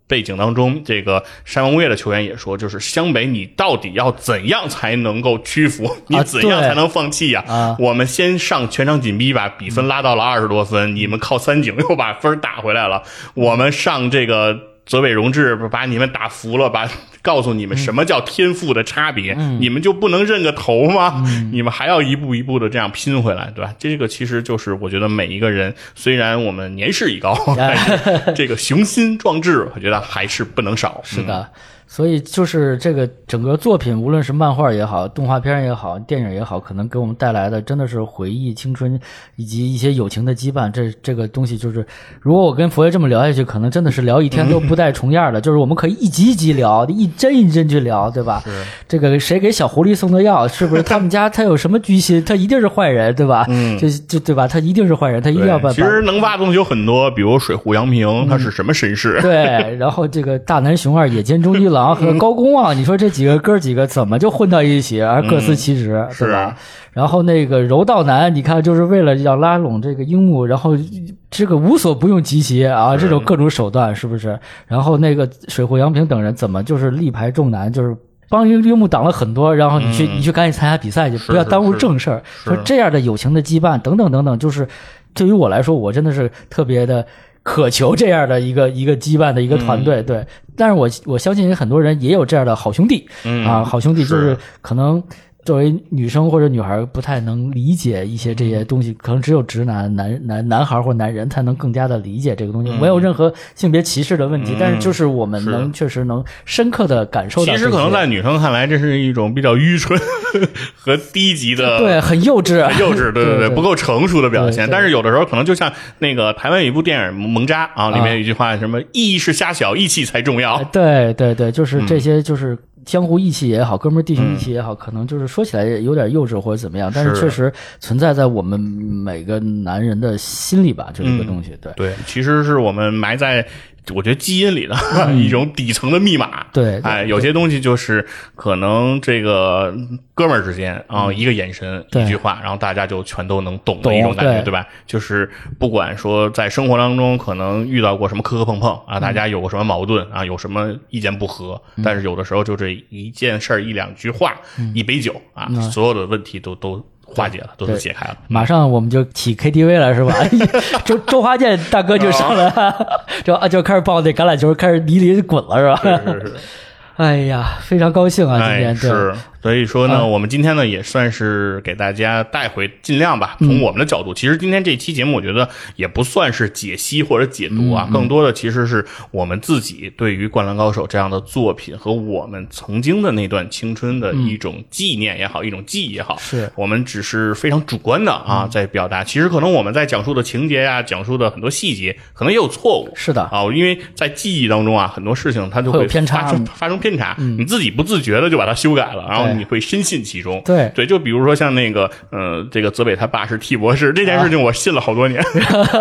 背景当中，这个山王工业的球员也说，就是湘北，你到底要怎样才能够屈服？你怎样才能放弃呀、啊我们先上全场紧逼，把比分拉到了二十多分，你们靠三井又把分打回来了。我们上这个泽北荣治把你们打服了，把告诉你们什么叫天赋的差别，你们就不能认个头吗？你们还要一步一步的这样拼回来，对吧？这个其实就是我觉得每一个人，虽然我们年事已高，但是这个雄心壮志，我觉得还是不能少。是的，所以就是这个整个作品，无论是漫画也好，动画片也好，电影也好，可能给我们带来的真的是回忆、青春以及一些友情的羁绊。这这个东西就是，如果我跟佛爷这么聊下去，可能真的是聊一天都不带重样的。就是我们可以一集一集聊，一帧一帧去聊，对吧？这个谁给小狐狸送的药？是不是他们家他有什么居心？他一定是坏人，对吧？嗯，就就对吧？他一定是坏人，他一定要把对其实能挖的东西有很多，比如水户洋平，他是什么身世？对，然后这个大南熊二、野间忠一郎和高公望，你说这几个哥几个怎么就混到一起，而各司其职，是吧？然后那个柔道男，你看就是为了要拉拢这个樱木，然后这个无所不用其极啊，这种各种手段是不是？然后那个水户洋平等人怎么就是力排众难，就是。帮樱樱木挡了很多，然后你去、你去赶紧参加比赛去，不要耽误正事儿。说这样的友情的羁绊等等等等，就是对于我来说，我真的是特别的渴求这样的一个一个羁绊的一个团嗯队。对，但是我我相信很多人也有这样的好兄弟、嗯啊，好兄弟就是是可能。作为女生或者女孩，不太能理解一些这些东西，可能只有直男、男男男孩或男人才能更加的理解这个东西。没有任何性别歧视的问题，但是就是我们能确实能深刻的感受到。其实可能在女生看来，这是一种比较愚蠢 和低级的，对很幼稚，很幼稚，对对对不够成熟的表现。但是有的时候可能就像那个台湾有一部电影《萌渣》啊，里面有一句话，什么“义是狭小，义气才重要。哎对对对，就是嗯。这些，就是江湖义气也好，哥们儿弟兄义气也好，可能就是说起来有点幼稚或者怎么样，但是是确实存在在我们每个男人的心里吧，这一个东西。对”。对，其实是我们埋在。我觉得基因里的一种底层的密码，对对。哎，有些东西就是可能这个哥们儿之间啊，一个眼神，一句话，然后大家就全都能懂的一种感觉，对。对吧？就是不管说在生活当中可能遇到过什么磕磕碰碰啊，大家有过什么矛盾啊，有什么意见不合，但是有的时候就这一件事儿、一两句话、一杯酒啊，所有的问题都都化解了，都都解开了。马上我们就起 KTV 了，是吧？周周华健大哥就上来，就啊就开始抱那橄榄球，开始离离滚了，是吧？是是是。哎呀，非常高兴啊！今哎，天对是，所以说呢，啊。我们今天呢也算是给大家带回，尽量吧，嗯。从我们的角度，其实今天这期节目，我觉得也不算是解析或者解读嗯啊，更多的其实是我们自己对于《灌篮高手》这样的作品和我们曾经的那段青春的一种纪念也好，一种记忆也好，嗯是。我们只是非常主观的啊，在表达。其实可能我们在讲述的情节呀、讲述的很多细节，可能也有错误。是的，啊，因为在记忆当中啊，很多事情它就会偏差发生发生偏差，你自己不自觉的就把它修改了，然后对。你会深信其中。对。对，就比如说像那个，呃，这个泽北他爸是 T 博士这件事情，我信了好多年，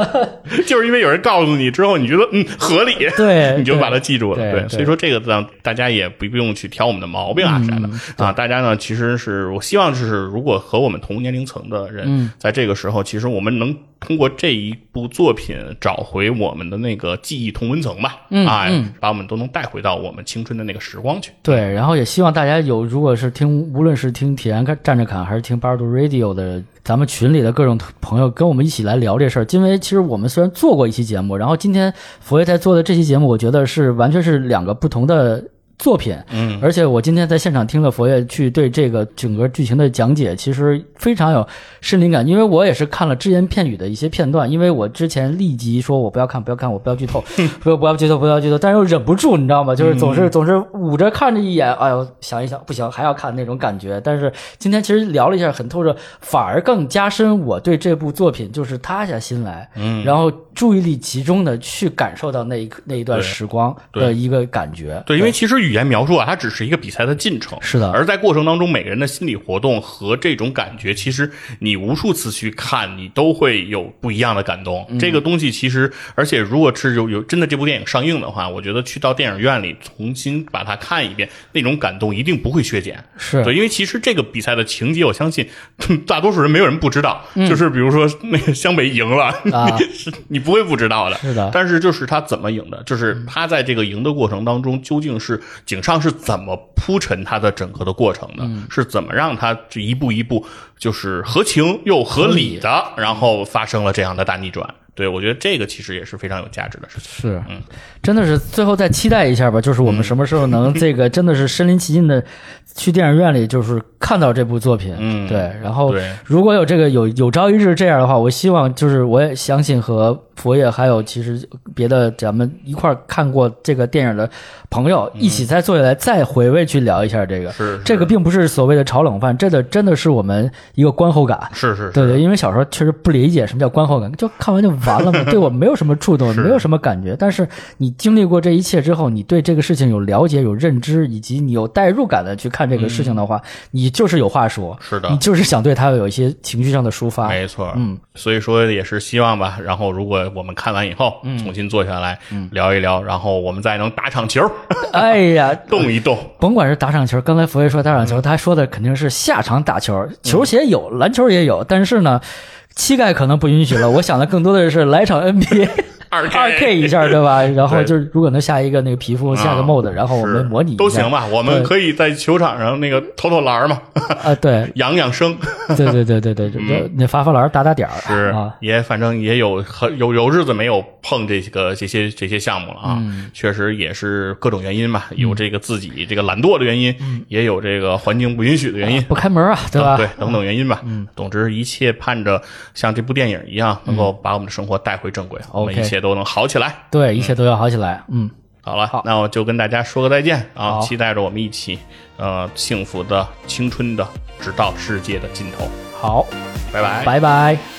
就是因为有人告诉你之后，你觉得嗯合理，对 你就把它记住了。对对。所以说这个让大家也不不用去挑我们的毛病啊啥的、嗯啊。大家呢，其实是我希望就是如果和我们同年龄层的人，嗯。在这个时候，其实我们能通过这一部作品找回我们的那个记忆同温层吧，嗯哎，嗯把我们都能带回到我们青春的那个时光去。对，然后也希望大家有，如果是听，无论是听铁然站着侃，还是听八十度 Radio 的，咱们群里的各种朋友，跟我们一起来聊这事儿。因为其实我们虽然做过一期节目，然后今天佛爷在做的这期节目，我觉得是完全是两个不同的作品。嗯，而且我今天在现场听了佛爷去对这个整个剧情的讲解，其实非常有身临感，因为我也是看了只言片语的一些片段，因为我之前立即说我不要看，不要看，我不要剧透，说不要剧透，不要剧透，但是又忍不住，你知道吗？就是总是总是捂着看着一眼，哎呦，想一想不行，还要看那种感觉。但是今天其实聊了一下，很透彻，反而更加深我对这部作品就是塌下心来，嗯，然后注意力集中的去感受到那一刻那一段时光的一个感觉。对，因为其实语言描述啊，它只是一个比赛的进程，是的而在过程当中，每个人的心理活动和这种感觉，其实你无数次去看，你都会有不一样的感动。嗯这个东西其实，而且如果是有有真的这部电影上映的话，我觉得去到电影院里重新把它看一遍，那种感动一定不会削减。是对，因为其实这个比赛的情节，我相信大多数人没有人不知道。就是比如说那个湘北赢了，你不会不知道的。是的但是就是他怎么赢的，就是他在这个赢的过程当中，究竟是井上是怎么铺陈他的整个的过程的，嗯是怎么让他这一步一步就是合情又合理的，然后发生了这样的大逆转。对我觉得这个其实也是非常有价值的事情。是，嗯。真的是最后再期待一下吧，就是我们什么时候能 这个真的是身临其境的去电影院里，就是看到这部作品，嗯对，然后对。如果有这个有有朝一日这样的话，我希望就是我也相信和佛爷还有其实别的咱们一块儿看过这个电影的朋友一起再坐下来再回味去聊一下这个，是是这个并不是所谓的炒冷饭，这个真的是我们一个观后感。是是是，对对，因为小时候确实不理解什么叫观后感，就看完就完了嘛，对我没有什么触动，没有什么感觉。但是你经历过这一切之后，你对这个事情有了解、有认知，以及你有代入感的去看这个事情的话，你就是有话说，是的你就是想对他有一些情绪上的抒发。没错，嗯，所以说也是希望吧。然后如果我们看完以后，嗯重新坐下来聊一聊，然后我们再能打场球，哎呀，动一动。甭管是打场球，刚才佛爷说打场球，他说的肯定是下场打球，球鞋有，篮球也有，但是呢，膝盖可能不允许了。我想的更多的是来场 NBA。二二 K 一下，对吧？然后就是如果能下一个那个皮肤，下个 mod，然后我们模拟一下都行吧？我们可以在球场上那个投投篮嘛，啊，对 养养生。对对对对对，就那发发篮打打点儿嗯是啊，也反正也有很有有日子没有碰这个这些这些项目了啊，嗯确实也是各种原因吧，有这个自己这个懒惰的原因，嗯也有这个环境不允许的原因。不开门啊，对吧？对，等等原因吧。嗯，总之一切盼着像这部电影一样，能够把我们的生活带回正轨，我们 OK 一切都能好起来。对，一切都要好起来。嗯，好了，好那我就跟大家说个再见啊！期待着我们一起，呃，幸福的青春的，直到世界的尽头。好，拜拜。拜拜。